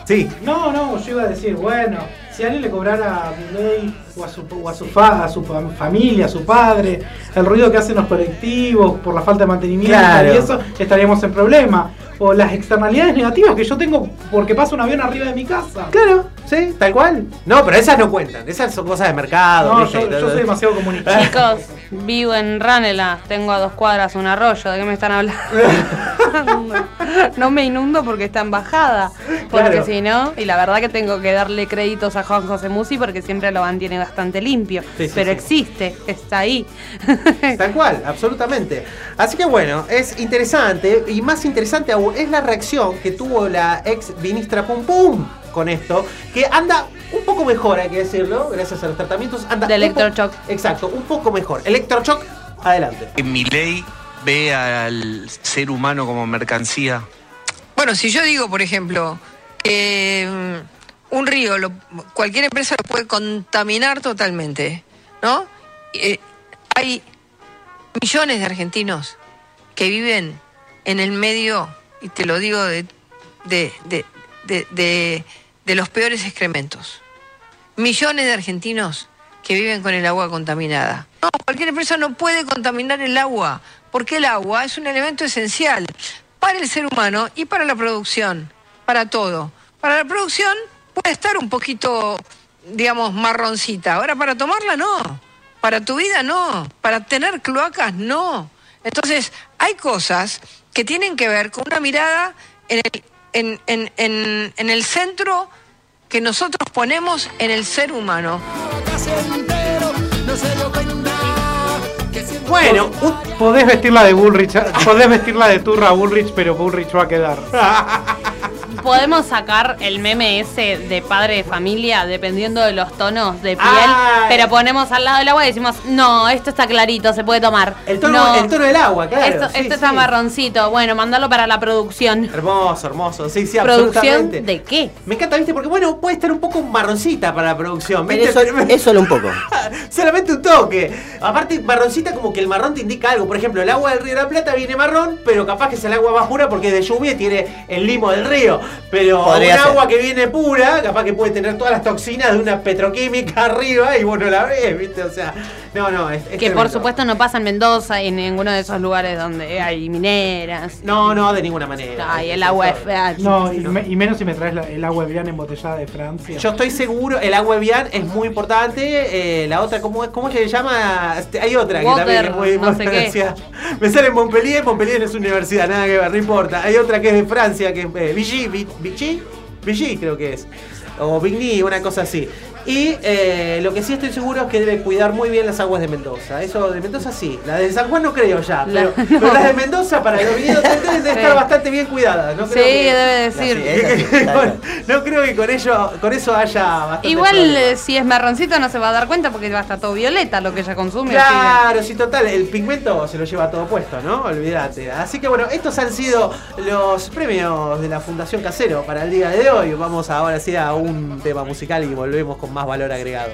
sí, No, no, yo iba a decir, bueno, si alguien le cobrara a Milei o a su, o a su, fa- a su fam- familia, a su padre, el ruido que hacen los colectivos por la falta de mantenimiento Claro. y eso, estaríamos en problema. O las externalidades negativas que yo tengo porque pasa un avión arriba de mi casa. Claro, sí, tal cual. No, pero esas no cuentan, esas son cosas de mercado. No, ¿viste? yo, yo soy demasiado comunicado. Chicos, vivo en Ranela, tengo a dos cuadras un arroyo, ¿de qué me están hablando? *laughs* no me inundo porque está en bajada, porque Claro. si no, y la verdad que tengo que darle créditos a Juan José Musi porque siempre lo mantiene bastante limpio, Sí, sí, pero sí. existe, está ahí. *laughs* Tal cual, absolutamente. Así que bueno, es interesante y más interesante aún es la reacción que tuvo la ex ministra Pum Pum con esto, que anda un poco mejor, hay que decirlo, gracias a los tratamientos. Anda De electroshock. Exacto, un poco mejor. Electroshock, adelante. Mi ley ve al ser humano como mercancía. Bueno, si yo digo, por ejemplo, que mm, un río, lo- cualquier empresa lo puede contaminar totalmente, ¿no? Eh, hay millones de argentinos que viven en el medio, y te lo digo, de, de, de- de- los peores excrementos. Millones de argentinos que viven con el agua contaminada. No, cualquier empresa no puede contaminar el agua, porque el agua es un elemento esencial para el ser humano y para la producción, para todo. Para la producción puede estar un poquito, digamos, marroncita. Ahora para tomarla no. Para tu vida no. Para tener cloacas no. Entonces, hay cosas que tienen que ver con una mirada en el, en, en- en- en el centro que nosotros ponemos en el ser humano. Bueno, Podés vestirla de Bullrich, podés vestirla de turra a Bullrich, pero Bullrich va a quedar. *laughs* Podemos sacar el meme ese de padre de familia dependiendo de los tonos de piel, Ay. pero ponemos al lado del agua y decimos, no, esto está clarito, se puede tomar. el tono, no, el tono del agua, claro. esto, sí, esto está sí. marroncito. Bueno, mandalo para la producción. Hermoso, hermoso. Sí, sí, ¿Producción absolutamente. de qué? Me encanta, ¿viste? Porque, bueno, puede estar un poco marroncita para la producción. Pero ¿viste? eso, es solo un poco. *laughs* Solamente un toque. Aparte, marroncita como que el marrón te indica algo. Por ejemplo, el agua del Río de la Plata viene marrón, pero capaz que es el agua más pura porque es de lluvia y tiene el limo del río. Pero Podría un ser. agua que viene pura, capaz que puede tener todas las toxinas de una petroquímica *laughs* arriba y vos no la ves, ¿viste? O sea, no, no, es, es Que tremendo. por supuesto no pasa en Mendoza y en ninguno de esos lugares donde hay mineras. No, no, de ninguna manera. Ay, el agua es fea. No, y, me- y menos si me traes la- el agua Evian embotellada de Francia. Yo estoy seguro, el agua Evian es muy importante. eh, la otra, ¿cómo, es- ¿cómo se llama? Este, Hay otra que Water, también es muy no sé qué. *laughs* Me sale en Montpellier, Montpellier no es universidad, nada que ver, no importa. Hay otra que es de Francia, que es eh, Vichy, Vichy creo que es. O Vigny, una cosa así. Y eh, lo que sí estoy seguro es que debe cuidar muy bien las aguas de Mendoza. Eso de Mendoza sí. La de San Juan no creo ya. La- pero, *laughs* pero las de Mendoza para los viñedos *laughs* deben de estar Sí. bastante bien cuidadas. No Sí, que- debe decir. Sí, *laughs* sí, no creo que con ello, con eso haya bastante Igual problema. eh, si es marroncito no se va a dar cuenta porque va a estar todo violeta lo que ella consume. Claro, sí, total, el pigmento se lo lleva todo puesto, ¿no? Olvídate. Así que bueno, estos han sido los premios de la Fundación Casero para el día de hoy. Vamos ahora sí a un tema musical y volvemos con más valor agregado.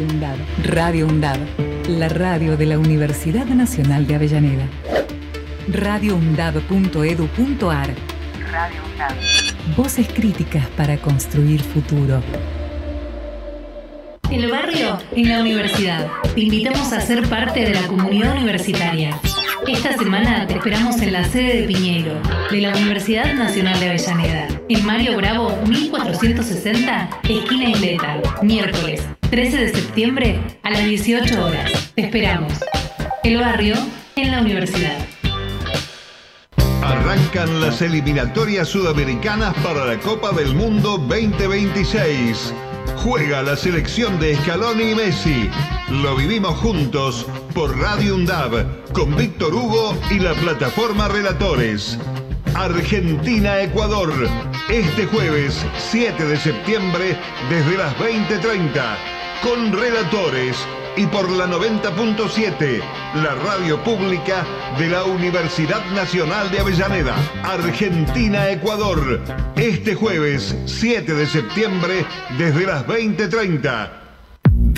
Radio UNDAD, Radio UNDAD, la radio de la Universidad Nacional de Avellaneda. radioundad.edu.ar Radio UNDAD. Voces críticas para construir futuro. El barrio en la universidad. Te invitamos a ser parte de la comunidad universitaria. Esta semana te esperamos en la sede de Piñeiro, de la Universidad Nacional de Avellaneda, en Mario Bravo 1460, esquina Isleta, miércoles 13 de septiembre a las 18 horas. Te esperamos. El barrio en la universidad. Arrancan las eliminatorias sudamericanas para la Copa del Mundo 2026. Juega la selección de Scaloni y Messi. Lo vivimos juntos por Radio UNDAB con Víctor Hugo y la plataforma Relatores. Argentina-Ecuador, este jueves 7 de septiembre desde las 20.30, con Relatores y por la 90.7, la radio pública de la Universidad Nacional de Avellaneda. Argentina-Ecuador, este jueves 7 de septiembre desde las 20.30.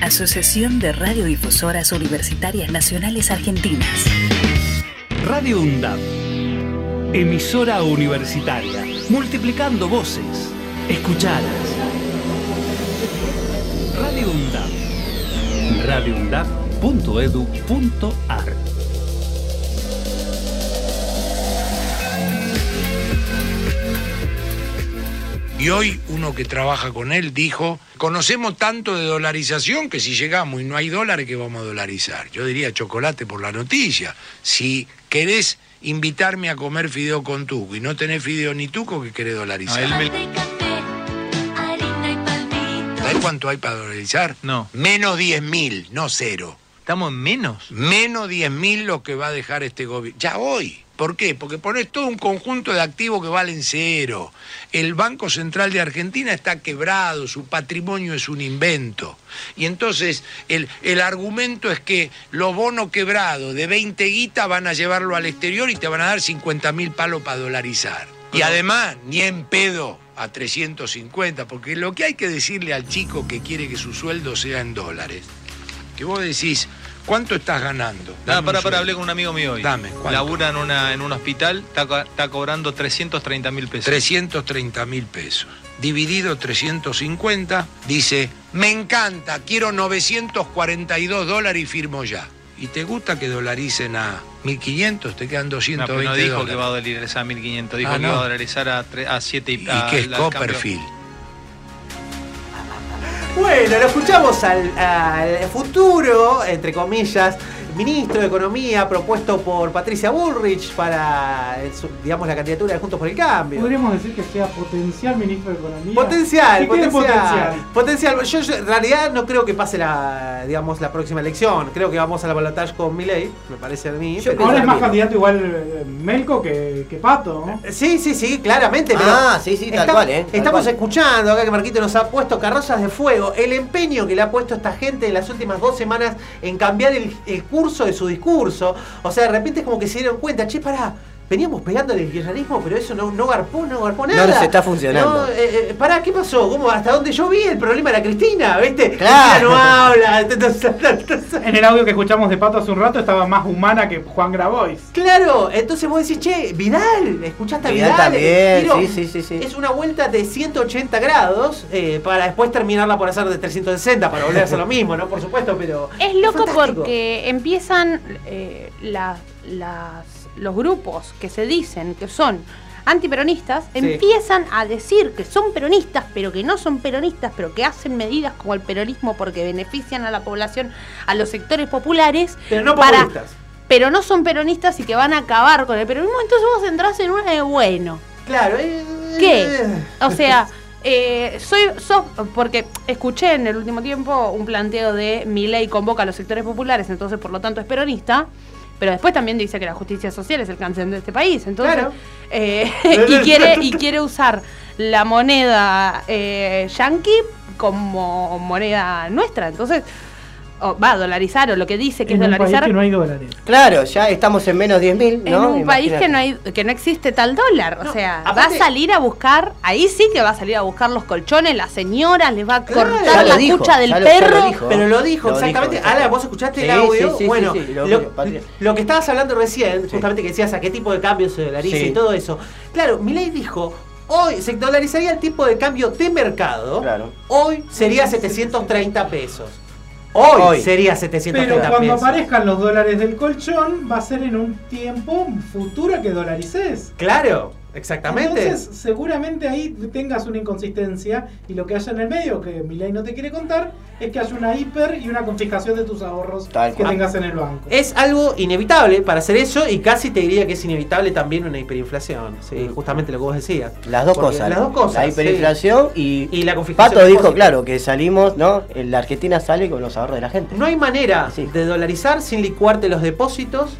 Asociación de Radiodifusoras Universitarias Nacionales Argentinas. Radio UNDAP. Emisora universitaria. Multiplicando voces. Escuchadas. Radio UNDAP. radioundap.edu.ar Y hoy uno que trabaja con él dijo, conocemos tanto de dolarización que si llegamos y no hay dólares, ¿qué vamos a dolarizar? Yo diría chocolate por la noticia. Si querés invitarme a comer fideo con tuco y no tenés fideo ni tuco, ¿qué querés dolarizar? ¿Sabés cuánto hay para dolarizar? No. Menos 10 mil, no cero. ¿Estamos en menos? Menos 10 mil lo que va a dejar este gobierno. Ya hoy. ¿Por qué? Porque pones todo un conjunto de activos que valen cero. El Banco Central de Argentina está quebrado, su patrimonio es un invento. Y entonces el, el argumento es que los bonos quebrados de 20 guitas van a llevarlo al exterior y te van a dar 50 mil palos para dolarizar. Y además, ni en pedo a 350, porque lo que hay que decirle al chico que quiere que su sueldo sea en dólares, que vos decís, ¿cuánto estás ganando? Nada, para, para, hablé con un amigo mío hoy. Dame, ¿cuánto? Labura en, una, en un hospital, está, co- está cobrando 330 mil pesos. 330 mil pesos. Dividido 350, dice, me encanta, quiero 942 dólares y firmo ya. ¿Y te gusta que dolaricen a 1500? Te quedan No, 220 pero no dijo dólares. que va a dolarizar a 1500, dijo Ah, que no. va a dolarizar a, tre- a 7 y, ¿Y a- qué es Copperfield? Bueno, lo escuchamos al, al futuro, entre comillas, ministro de Economía propuesto por Patricia Bullrich para, eh, digamos, la candidatura de Juntos por el Cambio. Podríamos decir que sea potencial ministro de Economía. Potencial, quede potencial, potencial. Yo, yo en realidad no creo que pase la, digamos, la próxima elección. Creo que vamos a la balotaje con Milei, me parece a mí. pero- Ahora es más candidato igual eh, Melco que, que Pato, ¿no? Sí, sí, sí, claramente. Pero Ah, sí, sí, tal estamos- cual, ¿eh? Tal Estamos cual. escuchando acá que Marquito nos ha puesto carrozas de fuego. El empeño que le ha puesto esta gente en las últimas dos semanas en cambiar el, el de su discurso. O sea, de repente es como que se dieron cuenta, che, pará. Veníamos pegándole el kirchnerismo, pero eso no, no garpó, no garpó nada. nos está funcionando. No, eh, eh, pará, ¿qué pasó? ¿Cómo? ¿Hasta donde yo vi el problema era Cristina? ¿Viste? Claro. Cristina no habla. *laughs* En el audio que escuchamos de Pato hace un rato estaba más humana que Juan Grabois. Claro, entonces vos decís, che, Vidal, escuchaste a Vidal Vidal. también, Tiro, sí, sí, sí, sí. Es una vuelta de 180 grados eh, para después terminarla por hacer de 360 para volver a hacer lo mismo, ¿no? Por supuesto, pero. Es loco porque empiezan eh, las- las- los grupos que se dicen que son antiperonistas, empiezan a decir que son peronistas, pero que no son peronistas, pero que hacen medidas como el peronismo porque benefician a la población, a los sectores populares. Pero no para- populistas. pero no son peronistas y que van a acabar con el peronismo, entonces vos entras en una de bueno. Claro, eh, ¿Qué? O sea, *laughs* eh, soy, sos- porque escuché en el último tiempo un planteo de mi ley convoca a los sectores populares, entonces por lo tanto es peronista. Pero después también dice que la justicia social es el cáncer de este país. Entonces, Claro. eh, *laughs* y, quiere, y quiere usar la moneda eh, yanqui como moneda nuestra. Entonces, o va a dolarizar o lo que dice que En es un país dolarizar. que no hay dólares. Claro, ya estamos en menos 10.000, En ¿no? un país que no hay, que no existe tal dólar. o sea, aparte- va a salir a buscar, ahí sí que va a salir a buscar los colchones, las señoras, les va a cortar la dijo, cucha del lo- lo perro. dijo. Pero lo dijo Lo exactamente. dijo, Ahora, vos escuchaste el audio. sí, sí, bueno, sí, sí, lo- lo, Patria. lo que estabas hablando recién, justamente que decías a qué tipo de cambio se dolariza Sí. y todo eso. Claro, Milei dijo. Hoy se dolarizaría el tipo de cambio de mercado. Hoy sería 730 pesos. Hoy, Hoy. sería 730 Pero cuando pesos. aparezcan los dólares del colchón, va a ser en un tiempo futuro que dolarices. Claro, exactamente. Entonces, seguramente ahí tengas una inconsistencia y lo que haya en el medio, que Milei no te quiere contar, es que haya una hiper y una confiscación de tus ahorros Tal que cual. tengas en el banco. Es algo inevitable para hacer eso y casi te diría que es inevitable también una hiperinflación. Sí, justamente lo que vos decías. Las dos Porque cosas. Las dos cosas. La hiperinflación y, Y la confiscación Pato dijo, claro, que salimos, ¿no? La Argentina sale con los ahorros de la gente. No hay manera de dolarizar sin licuarte los depósitos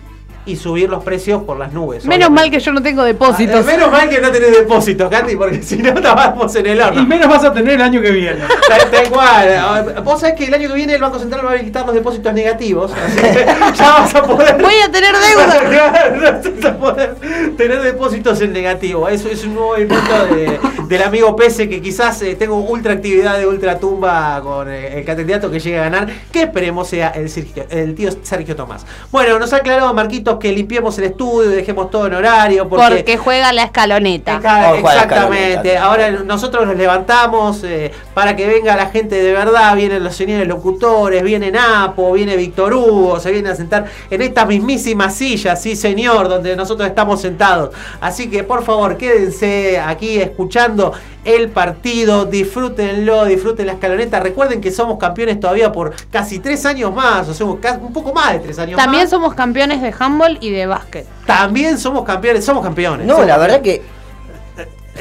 y subir los precios por las nubes. Menos mal que yo no tengo depósitos. Eh, Menos mal que no tenés depósitos, Candy, porque *laughs* si no estábamos en el horno. Y menos vas a tener el año que viene. *laughs* Tal, tal cual. Vos sabés que el año que viene el Banco Central va a habilitar los depósitos negativos. Así que *laughs* ya vas a poder. Voy a tener deuda. vas a poder tener depósitos en negativo. Eso es un nuevo invento de- del amigo Pese que quizás eh, tengo ultra actividad de ultra tumba con eh, el candidato que llegue a ganar. Que esperemos sea el, Sergio- el tío Sergio Tomás. Bueno, nos ha aclarado Que limpiemos el estudio, dejemos todo en horario. Porque, Porque juega la escaloneta. Exa- Exactamente. Ahora nosotros nos levantamos eh, para que venga la gente de verdad. Vienen los señores locutores, viene Napo, viene Víctor Hugo, se vienen a sentar en estas mismísimas sillas, sí señor, donde nosotros estamos sentados. Así que por favor quédense aquí escuchando el partido, disfrútenlo, disfruten la escaloneta. Recuerden que somos campeones todavía por casi tres años más, o sea, un poco más de tres años También más. somos campeones de handball y de básquet. También somos campeones, somos campeones. No, somos la verdad que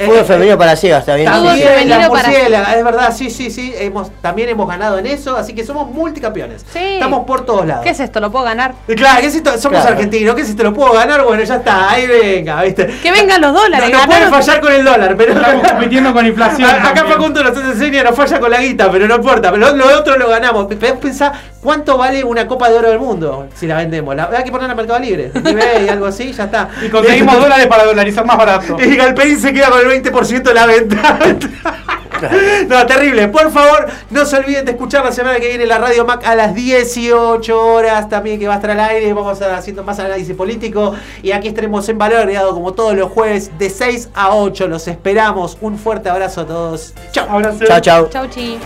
fútbol femenino para ciegas, está bien. También Sí, sí. la murciélaga, es verdad, sí, sí, sí. Hemos, también hemos ganado en eso, así que somos multicampeones. Estamos por todos lados. ¿Qué es esto? ¿Lo puedo ganar? Y Claro, ¿qué es esto? somos Claro. argentinos, ¿qué si te lo puedo ganar? Bueno, ya está, ahí venga, ¿viste? Que vengan los dólares. No, no puede fallar con el dólar, pero Estamos compitiendo con inflación. A- Acá. Facundo nos enseña, nos falla con la guita, pero no importa. Pero lo, lo otro lo ganamos. Pensá cuánto vale una copa de oro del mundo si la vendemos. La, hay que ponerla en Mercado Libre. *laughs* eBay, algo así, ya está. Y conseguimos *laughs* dólares para dolarizar más barato. Y Galperín se queda con el 20% de la venta. No, terrible. Por favor, no se olviden de escuchar la semana que viene la Radio Mac a las 18 horas. También que va a estar al aire. Vamos a haciendo más análisis político. Y aquí estaremos en valor agregado como todos los jueves de 6 a 8. Los esperamos. Un fuerte abrazo a todos. Chao. Chao, chao. Chau, chi.